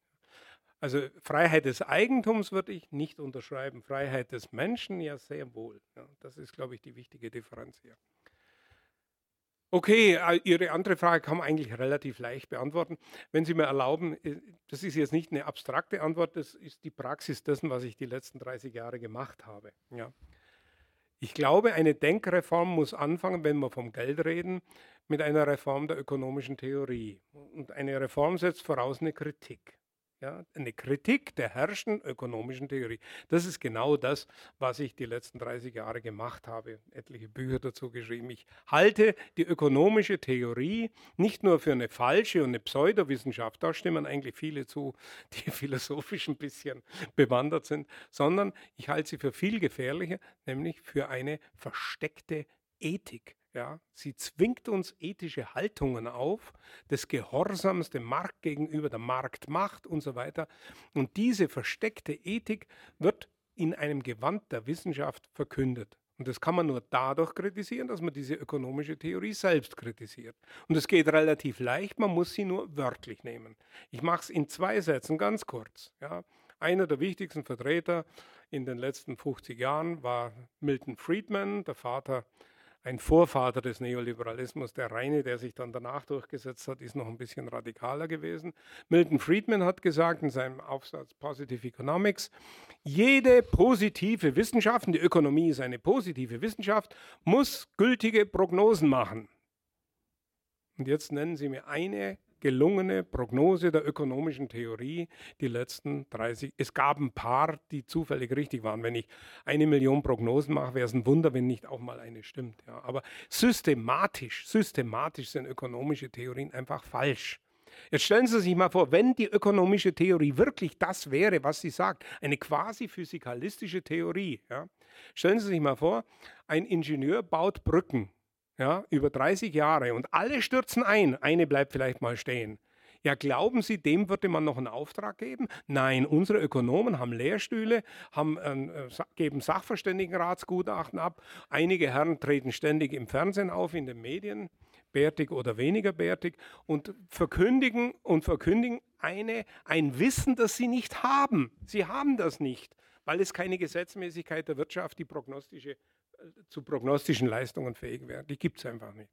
Also Freiheit des Eigentums würde ich nicht unterschreiben, Freiheit des Menschen ja sehr wohl. Ja, das ist, glaube ich, die wichtige Differenz hier. Okay, äh, Ihre andere Frage kann man eigentlich relativ leicht beantworten. Wenn Sie mir erlauben, äh, das ist jetzt nicht eine abstrakte Antwort, das ist die Praxis dessen, was ich die letzten 30 Jahre gemacht habe. Ja. Ich glaube, eine Denkreform muss anfangen, wenn wir vom Geld reden, mit einer Reform der ökonomischen Theorie. Und eine Reform setzt voraus eine Kritik. Ja, eine Kritik der herrschenden ökonomischen Theorie. Das ist genau das, was ich die letzten 30 Jahre gemacht habe. Etliche Bücher dazu geschrieben. Ich halte die ökonomische Theorie nicht nur für eine falsche und eine Pseudowissenschaft, da stimmen eigentlich viele zu, die philosophisch ein bisschen bewandert sind, sondern ich halte sie für viel gefährlicher, nämlich für eine versteckte Ethik. Ja, sie zwingt uns ethische Haltungen auf, des Gehorsams dem Markt gegenüber, der Markt macht und so weiter. Und diese versteckte Ethik wird in einem Gewand der Wissenschaft verkündet. Und das kann man nur dadurch kritisieren, dass man diese ökonomische Theorie selbst kritisiert. Und es geht relativ leicht, man muss sie nur wörtlich nehmen. Ich mache es in zwei Sätzen ganz kurz. Ja. Einer der wichtigsten Vertreter in den letzten 50 Jahren war Milton Friedman, der Vater ein Vorvater des Neoliberalismus. Der reine, der sich dann danach durchgesetzt hat, ist noch ein bisschen radikaler gewesen. Milton Friedman hat gesagt in seinem Aufsatz Positive Economics, jede positive Wissenschaft, die Ökonomie ist eine positive Wissenschaft, muss gültige Prognosen machen. Und jetzt nennen Sie mir eine gelungene Prognose der ökonomischen Theorie die letzten 30. Es gab ein paar, die zufällig richtig waren. Wenn ich eine Million Prognosen mache, wäre es ein Wunder, wenn nicht auch mal eine stimmt. Ja. Aber systematisch, systematisch sind ökonomische Theorien einfach falsch. Jetzt stellen Sie sich mal vor, wenn die ökonomische Theorie wirklich das wäre, was sie sagt, eine quasi physikalistische Theorie. Ja. Stellen Sie sich mal vor, ein Ingenieur baut Brücken ja, über 30 Jahre und alle stürzen ein, eine bleibt vielleicht mal stehen. Ja, glauben Sie, dem würde man noch einen Auftrag geben? Nein, unsere Ökonomen haben Lehrstühle, haben, äh, geben Sachverständigenratsgutachten ab. Einige Herren treten ständig im Fernsehen auf, in den Medien, bärtig oder weniger bärtig, und verkündigen und verkündigen eine, ein Wissen, das sie nicht haben. Sie haben das nicht, weil es keine Gesetzmäßigkeit der Wirtschaft, die prognostische zu prognostischen Leistungen fähig wären. Die gibt es einfach nicht.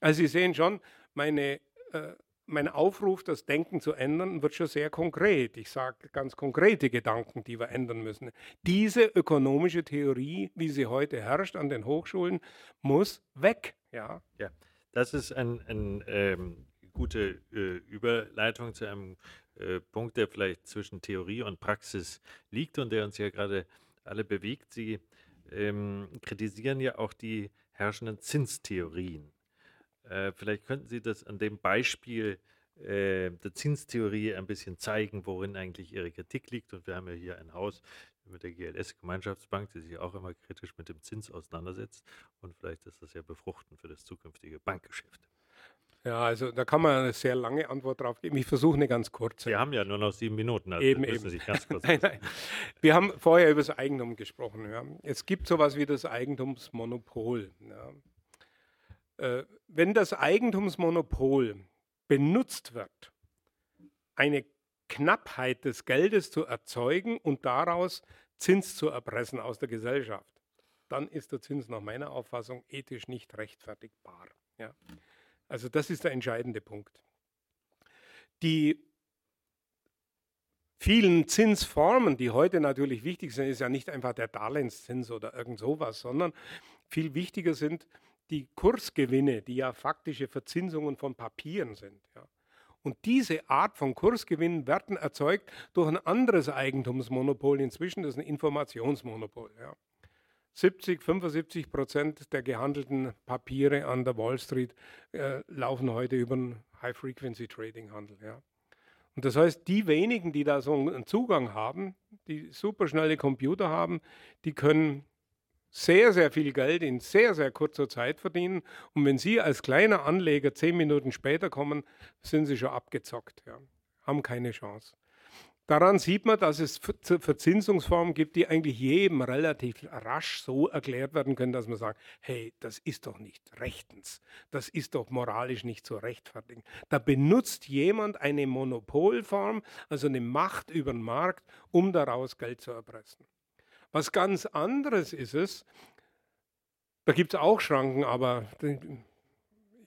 Also Sie sehen schon, meine äh, mein Aufruf, das Denken zu ändern, wird schon sehr konkret. Ich sage ganz konkrete Gedanken, die wir ändern müssen. Diese ökonomische Theorie, wie sie heute herrscht an den Hochschulen, muss weg. Ja, ja das ist eine ein, ähm, gute äh, Überleitung zu einem äh, Punkt, der vielleicht zwischen Theorie und Praxis liegt und der uns ja gerade alle bewegt. Sie ähm, kritisieren ja auch die herrschenden Zinstheorien. Äh, vielleicht könnten Sie das an dem Beispiel äh, der Zinstheorie ein bisschen zeigen, worin eigentlich Ihre Kritik liegt. Und wir haben ja hier ein Haus mit der GLS Gemeinschaftsbank, die sich auch immer kritisch mit dem Zins auseinandersetzt. Und vielleicht ist das ja befruchtend für das zukünftige Bankgeschäft. Ja, also da kann man eine sehr lange Antwort drauf geben. Ich versuche eine ganz kurze. Wir haben ja nur noch sieben Minuten. Also eben, eben. Sie ganz kurz nein, nein. Wir haben vorher über das Eigentum gesprochen. Ja. Es gibt sowas wie das Eigentumsmonopol. Ja. Äh, wenn das Eigentumsmonopol benutzt wird, eine Knappheit des Geldes zu erzeugen und daraus Zins zu erpressen aus der Gesellschaft, dann ist der Zins nach meiner Auffassung ethisch nicht rechtfertigbar. Ja. Also das ist der entscheidende Punkt. Die vielen Zinsformen, die heute natürlich wichtig sind, ist ja nicht einfach der Darlehenszins oder irgend sowas, sondern viel wichtiger sind die Kursgewinne, die ja faktische Verzinsungen von Papieren sind. Ja. Und diese Art von Kursgewinnen werden erzeugt durch ein anderes Eigentumsmonopol inzwischen, das ist ein Informationsmonopol. Ja. 70, 75 Prozent der gehandelten Papiere an der Wall Street äh, laufen heute über einen High-Frequency-Trading-Handel. Ja. Und das heißt, die wenigen, die da so einen Zugang haben, die superschnelle Computer haben, die können sehr, sehr viel Geld in sehr, sehr kurzer Zeit verdienen. Und wenn Sie als kleiner Anleger zehn Minuten später kommen, sind Sie schon abgezockt, ja. haben keine Chance. Daran sieht man, dass es Verzinsungsformen gibt, die eigentlich jedem relativ rasch so erklärt werden können, dass man sagt, hey, das ist doch nicht rechtens, das ist doch moralisch nicht zu rechtfertigen. Da benutzt jemand eine Monopolform, also eine Macht über den Markt, um daraus Geld zu erpressen. Was ganz anderes ist es, da gibt es auch Schranken, aber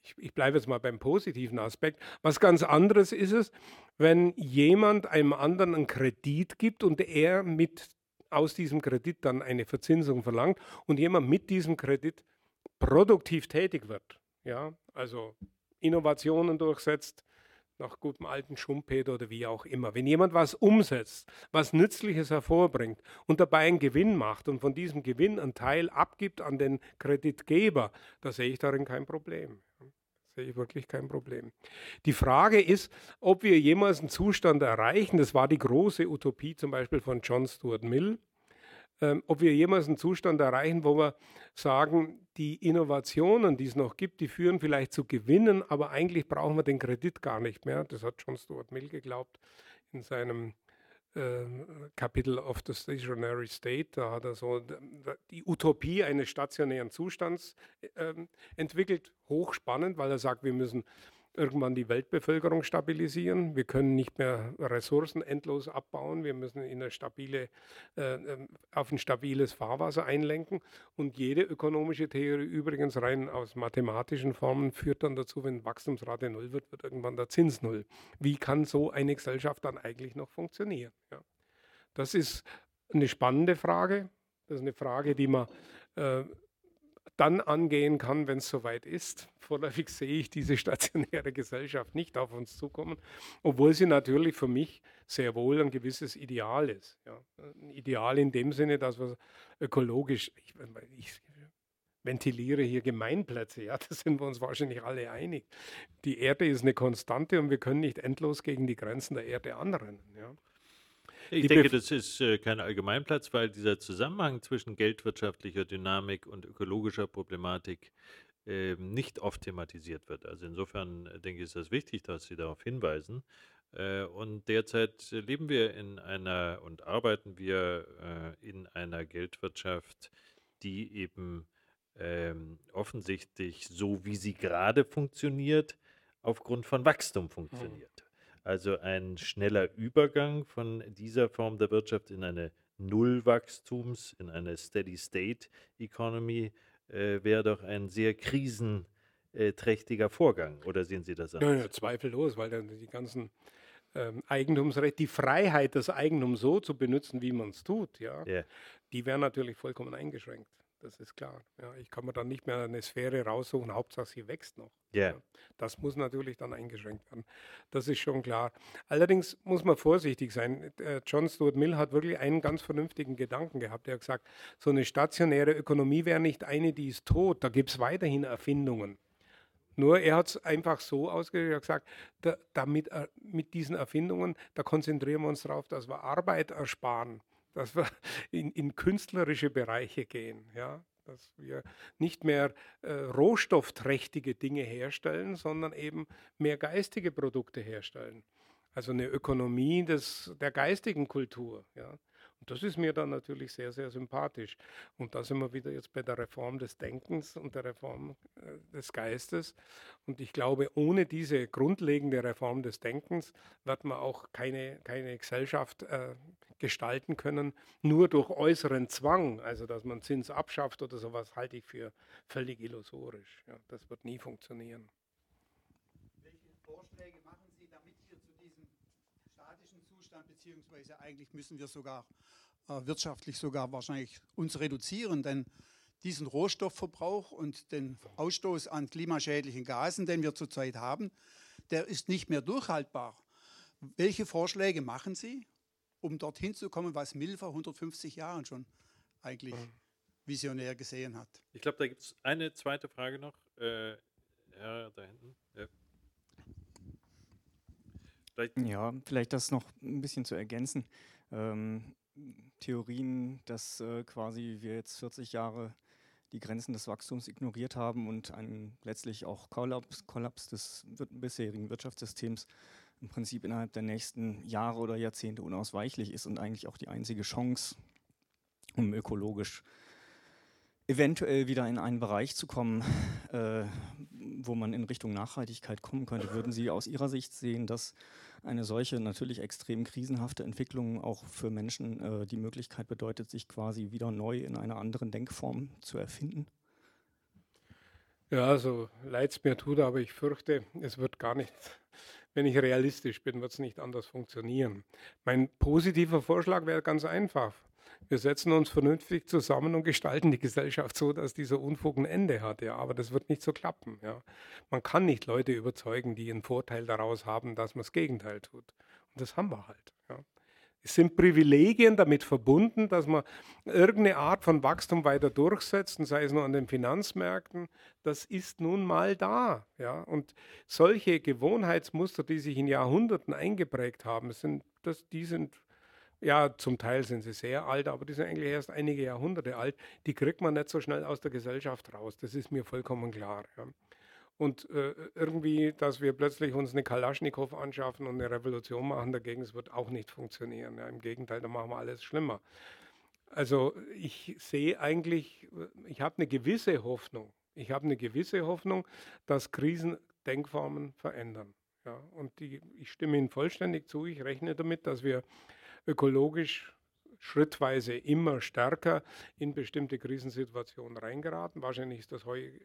ich, ich bleibe jetzt mal beim positiven Aspekt. Was ganz anderes ist es, wenn jemand einem anderen einen Kredit gibt und er mit aus diesem Kredit dann eine Verzinsung verlangt und jemand mit diesem Kredit produktiv tätig wird. Ja, also Innovationen durchsetzt, nach gutem alten Schumpeter oder wie auch immer. Wenn jemand was umsetzt, was Nützliches hervorbringt und dabei einen Gewinn macht und von diesem Gewinn einen Teil abgibt an den Kreditgeber, da sehe ich darin kein Problem. Sehe ich wirklich kein Problem. Die Frage ist, ob wir jemals einen Zustand erreichen, das war die große Utopie zum Beispiel von John Stuart Mill, ähm, ob wir jemals einen Zustand erreichen, wo wir sagen, die Innovationen, die es noch gibt, die führen vielleicht zu Gewinnen, aber eigentlich brauchen wir den Kredit gar nicht mehr. Das hat John Stuart Mill geglaubt in seinem Kapitel of the Stationary State. Da hat er so die Utopie eines stationären Zustands äh, entwickelt. Hochspannend, weil er sagt, wir müssen irgendwann die Weltbevölkerung stabilisieren. Wir können nicht mehr Ressourcen endlos abbauen. Wir müssen in eine stabile, äh, ähm, auf ein stabiles Fahrwasser einlenken. Und jede ökonomische Theorie, übrigens rein aus mathematischen Formen, führt dann dazu, wenn Wachstumsrate null wird, wird irgendwann der Zins null. Wie kann so eine Gesellschaft dann eigentlich noch funktionieren? Ja. Das ist eine spannende Frage. Das ist eine Frage, die man äh, dann angehen kann, wenn es soweit ist. Vorläufig sehe ich diese stationäre Gesellschaft nicht auf uns zukommen, obwohl sie natürlich für mich sehr wohl ein gewisses Ideal ist. Ja. Ein Ideal in dem Sinne, dass wir ökologisch, ich, ich ventiliere hier Gemeinplätze, ja, da sind wir uns wahrscheinlich alle einig. Die Erde ist eine Konstante und wir können nicht endlos gegen die Grenzen der Erde anrennen. Ja. Ich denke, das ist äh, kein Allgemeinplatz, weil dieser Zusammenhang zwischen geldwirtschaftlicher Dynamik und ökologischer Problematik äh, nicht oft thematisiert wird. Also insofern äh, denke ich, ist das wichtig, dass Sie darauf hinweisen. Äh, und derzeit leben wir in einer und arbeiten wir äh, in einer Geldwirtschaft, die eben ähm, offensichtlich so, wie sie gerade funktioniert, aufgrund von Wachstum mhm. funktioniert. Also ein schneller Übergang von dieser Form der Wirtschaft in eine Nullwachstums, in eine Steady-State-Economy äh, wäre doch ein sehr krisenfestes trächtiger Vorgang. Oder sehen Sie das anders? Ja, ja, zweifellos, weil dann die ganzen ähm, Eigentumsrechte, die Freiheit, das Eigentum so zu benutzen, wie man es tut, ja, yeah. die wäre natürlich vollkommen eingeschränkt. Das ist klar. Ja, ich kann mir dann nicht mehr eine Sphäre raussuchen, Hauptsache sie wächst noch. Yeah. Ja, das muss natürlich dann eingeschränkt werden. Das ist schon klar. Allerdings muss man vorsichtig sein. Äh, John Stuart Mill hat wirklich einen ganz vernünftigen Gedanken gehabt. Er hat gesagt, so eine stationäre Ökonomie wäre nicht eine, die ist tot. Da gibt es weiterhin Erfindungen. Nur er hat es einfach so ausgedrückt, er hat gesagt, da, damit, äh, mit diesen Erfindungen, da konzentrieren wir uns darauf, dass wir Arbeit ersparen, dass wir in, in künstlerische Bereiche gehen, ja, dass wir nicht mehr äh, rohstoffträchtige Dinge herstellen, sondern eben mehr geistige Produkte herstellen. Also eine Ökonomie des, der geistigen Kultur. Ja. Und das ist mir dann natürlich sehr, sehr sympathisch. Und da sind wir wieder jetzt bei der Reform des Denkens und der Reform äh, des Geistes. Und ich glaube, ohne diese grundlegende Reform des Denkens wird man auch keine, keine Gesellschaft äh, gestalten können, nur durch äußeren Zwang. Also, dass man Zins abschafft oder sowas, halte ich für völlig illusorisch. Ja, das wird nie funktionieren. Welche Vorschläge machen Sie, damit wir zu diesem Zustand, beziehungsweise eigentlich müssen wir sogar äh, wirtschaftlich sogar wahrscheinlich uns reduzieren, denn diesen Rohstoffverbrauch und den Ausstoß an klimaschädlichen Gasen, den wir zurzeit haben, der ist nicht mehr durchhaltbar. Welche Vorschläge machen Sie, um dorthin zu kommen, was Mill vor 150 Jahren schon eigentlich visionär gesehen hat? Ich glaube, da gibt es eine zweite Frage noch. Äh, ja, da hinten. Ja. Vielleicht. Ja, vielleicht das noch ein bisschen zu ergänzen. Ähm, Theorien, dass äh, quasi wir jetzt 40 Jahre die Grenzen des Wachstums ignoriert haben und ein letztlich auch Kollaps, Kollaps des bisherigen Wirtschaftssystems im Prinzip innerhalb der nächsten Jahre oder Jahrzehnte unausweichlich ist und eigentlich auch die einzige Chance, um ökologisch eventuell wieder in einen Bereich zu kommen, äh, wo man in Richtung Nachhaltigkeit kommen könnte. Würden Sie aus Ihrer Sicht sehen, dass eine solche natürlich extrem krisenhafte Entwicklung auch für Menschen äh, die Möglichkeit bedeutet, sich quasi wieder neu in einer anderen Denkform zu erfinden? Ja, so leid es mir tut, aber ich fürchte, es wird gar nicht, wenn ich realistisch bin, wird es nicht anders funktionieren. Mein positiver Vorschlag wäre ganz einfach. Wir setzen uns vernünftig zusammen und gestalten die Gesellschaft so, dass dieser Unfug ein Ende hat. Ja. Aber das wird nicht so klappen. Ja. Man kann nicht Leute überzeugen, die einen Vorteil daraus haben, dass man das Gegenteil tut. Und das haben wir halt. Ja. Es sind Privilegien damit verbunden, dass man irgendeine Art von Wachstum weiter durchsetzt, sei es nur an den Finanzmärkten. Das ist nun mal da. Ja? Und solche Gewohnheitsmuster, die sich in Jahrhunderten eingeprägt haben, sind, das, die sind ja, zum Teil sind sie sehr alt, aber die sind eigentlich erst einige Jahrhunderte alt. Die kriegt man nicht so schnell aus der Gesellschaft raus. Das ist mir vollkommen klar. Ja. Und äh, irgendwie, dass wir plötzlich uns eine Kalaschnikow anschaffen und eine Revolution machen dagegen, das wird auch nicht funktionieren. Ja. Im Gegenteil, da machen wir alles schlimmer. Also ich sehe eigentlich, ich habe eine gewisse Hoffnung. Ich habe eine gewisse Hoffnung, dass Krisen Denkformen verändern. Ja. Und die, ich stimme Ihnen vollständig zu. Ich rechne damit, dass wir ökologisch schrittweise immer stärker in bestimmte Krisensituationen reingeraten. Wahrscheinlich ist das heute äh,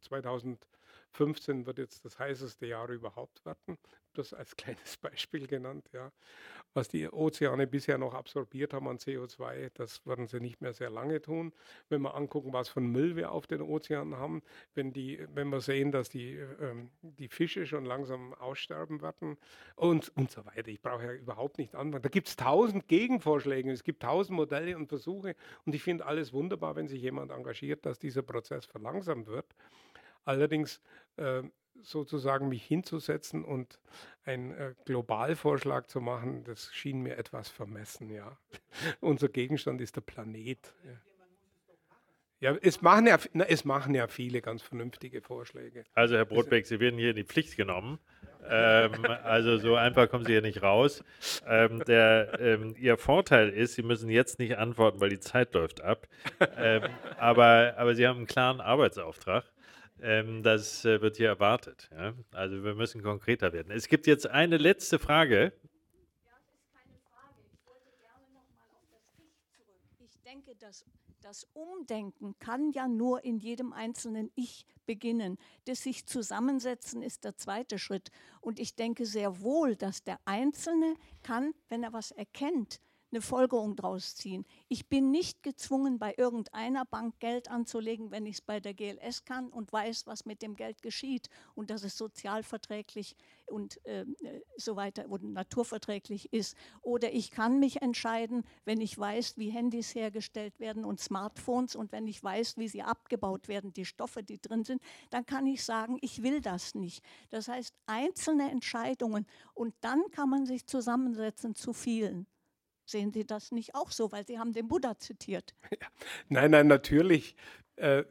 2000 15 wird jetzt das heißeste Jahr überhaupt werden. Das als kleines Beispiel genannt. Ja. Was die Ozeane bisher noch absorbiert haben an CO2, das werden sie nicht mehr sehr lange tun. Wenn wir angucken, was von Müll wir auf den Ozeanen haben, wenn, die, wenn wir sehen, dass die, ähm, die Fische schon langsam aussterben werden und, und so weiter. Ich brauche ja überhaupt nicht anfangen. Da gibt es tausend Gegenvorschläge, es gibt tausend Modelle und Versuche und ich finde alles wunderbar, wenn sich jemand engagiert, dass dieser Prozess verlangsamt wird. Allerdings äh, sozusagen mich hinzusetzen und einen äh, Globalvorschlag zu machen, das schien mir etwas vermessen, ja. Unser Gegenstand ist der Planet. Ja. Ja, es machen ja, na, es machen ja viele ganz vernünftige Vorschläge. Also Herr Brotbeck, Sie werden hier in die Pflicht genommen. Ähm, also so einfach kommen Sie hier nicht raus. Ähm, der, ähm, Ihr Vorteil ist, Sie müssen jetzt nicht antworten, weil die Zeit läuft ab. Ähm, aber, aber Sie haben einen klaren Arbeitsauftrag. Ähm, das äh, wird hier erwartet. Ja? Also wir müssen konkreter werden. Es gibt jetzt eine letzte Frage. Ja, das ist keine Frage. Ich wollte gerne noch mal auf das Ich zurück. Ich denke, dass das Umdenken kann ja nur in jedem einzelnen Ich beginnen. Das sich zusammensetzen ist der zweite Schritt. Und ich denke sehr wohl, dass der Einzelne kann, wenn er was erkennt, eine Folgerung daraus ziehen. Ich bin nicht gezwungen, bei irgendeiner Bank Geld anzulegen, wenn ich es bei der GLS kann und weiß, was mit dem Geld geschieht und dass es sozialverträglich und äh, so weiter und naturverträglich ist. Oder ich kann mich entscheiden, wenn ich weiß, wie Handys hergestellt werden und Smartphones und wenn ich weiß, wie sie abgebaut werden, die Stoffe, die drin sind, dann kann ich sagen, ich will das nicht. Das heißt, einzelne Entscheidungen und dann kann man sich zusammensetzen zu vielen. Sehen Sie das nicht auch so, weil Sie haben den Buddha zitiert? Ja. Nein, nein, natürlich. Äh,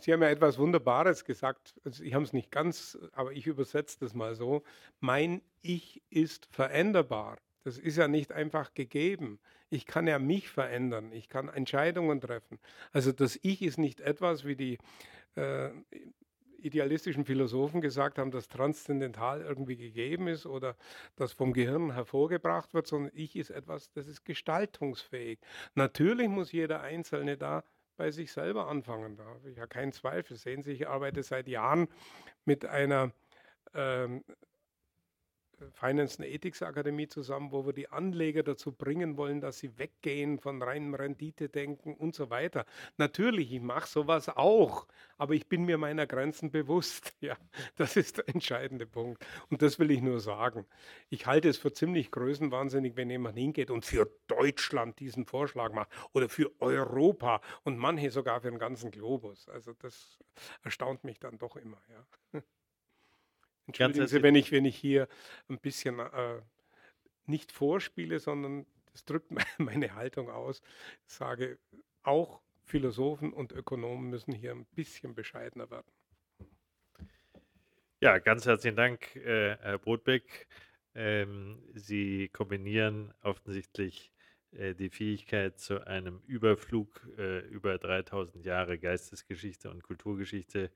Sie haben ja etwas Wunderbares gesagt. Also Sie haben es nicht ganz, aber ich übersetze das mal so. Mein Ich ist veränderbar. Das ist ja nicht einfach gegeben. Ich kann ja mich verändern. Ich kann Entscheidungen treffen. Also das Ich ist nicht etwas wie die äh, idealistischen Philosophen gesagt haben, dass transzendental irgendwie gegeben ist oder das vom Gehirn hervorgebracht wird, sondern ich ist etwas, das ist gestaltungsfähig. Natürlich muss jeder Einzelne da bei sich selber anfangen. Da habe ich ja keinen Zweifel. Sehen Sie, ich arbeite seit Jahren mit einer ähm, Finance and Ethics Akademie zusammen, wo wir die Anleger dazu bringen wollen, dass sie weggehen von reinem Renditedenken und so weiter. Natürlich, ich mache sowas auch, aber ich bin mir meiner Grenzen bewusst. Ja, das ist der entscheidende Punkt. Und das will ich nur sagen. Ich halte es für ziemlich größenwahnsinnig, wenn jemand hingeht und für Deutschland diesen Vorschlag macht oder für Europa und manche sogar für den ganzen Globus. Also das erstaunt mich dann doch immer. Ja. Entschuldigen Sie, wenn ich, wenn ich hier ein bisschen äh, nicht vorspiele, sondern das drückt meine Haltung aus. Ich sage, auch Philosophen und Ökonomen müssen hier ein bisschen bescheidener werden. Ja, ganz herzlichen Dank, äh, Herr Brotbeck. Ähm, Sie kombinieren offensichtlich äh, die Fähigkeit zu einem Überflug äh, über 3000 Jahre Geistesgeschichte und Kulturgeschichte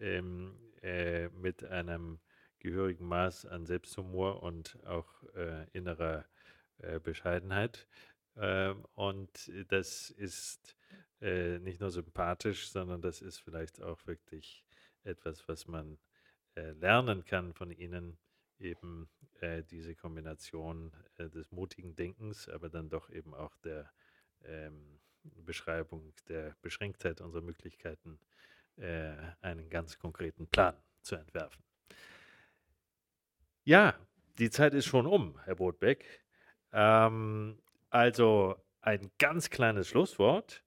ähm, äh, mit einem gehörigen Maß an Selbsthumor und auch äh, innerer äh, Bescheidenheit. Ähm, und das ist äh, nicht nur sympathisch, sondern das ist vielleicht auch wirklich etwas, was man äh, lernen kann von Ihnen, eben äh, diese Kombination des mutigen Denkens, aber dann doch eben auch der ähm, Beschreibung der Beschränktheit unserer Möglichkeiten, einen ganz konkreten Plan zu entwerfen. Ja, die Zeit ist schon um, Herr Botbeck. Ähm, also ein ganz kleines Schlusswort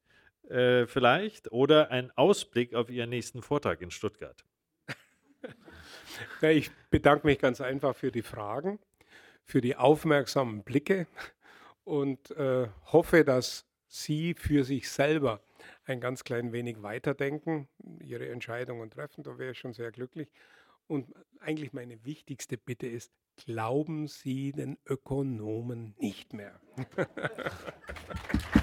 äh, vielleicht oder ein Ausblick auf Ihren nächsten Vortrag in Stuttgart. Ich bedanke mich ganz einfach für die Fragen, für die aufmerksamen Blicke und äh, hoffe, dass Sie für sich selber ein ganz klein wenig weiterdenken, Ihre Entscheidungen treffen. Da wäre ich schon sehr glücklich. Und eigentlich meine wichtigste Bitte ist, glauben Sie den Ökonomen nicht mehr.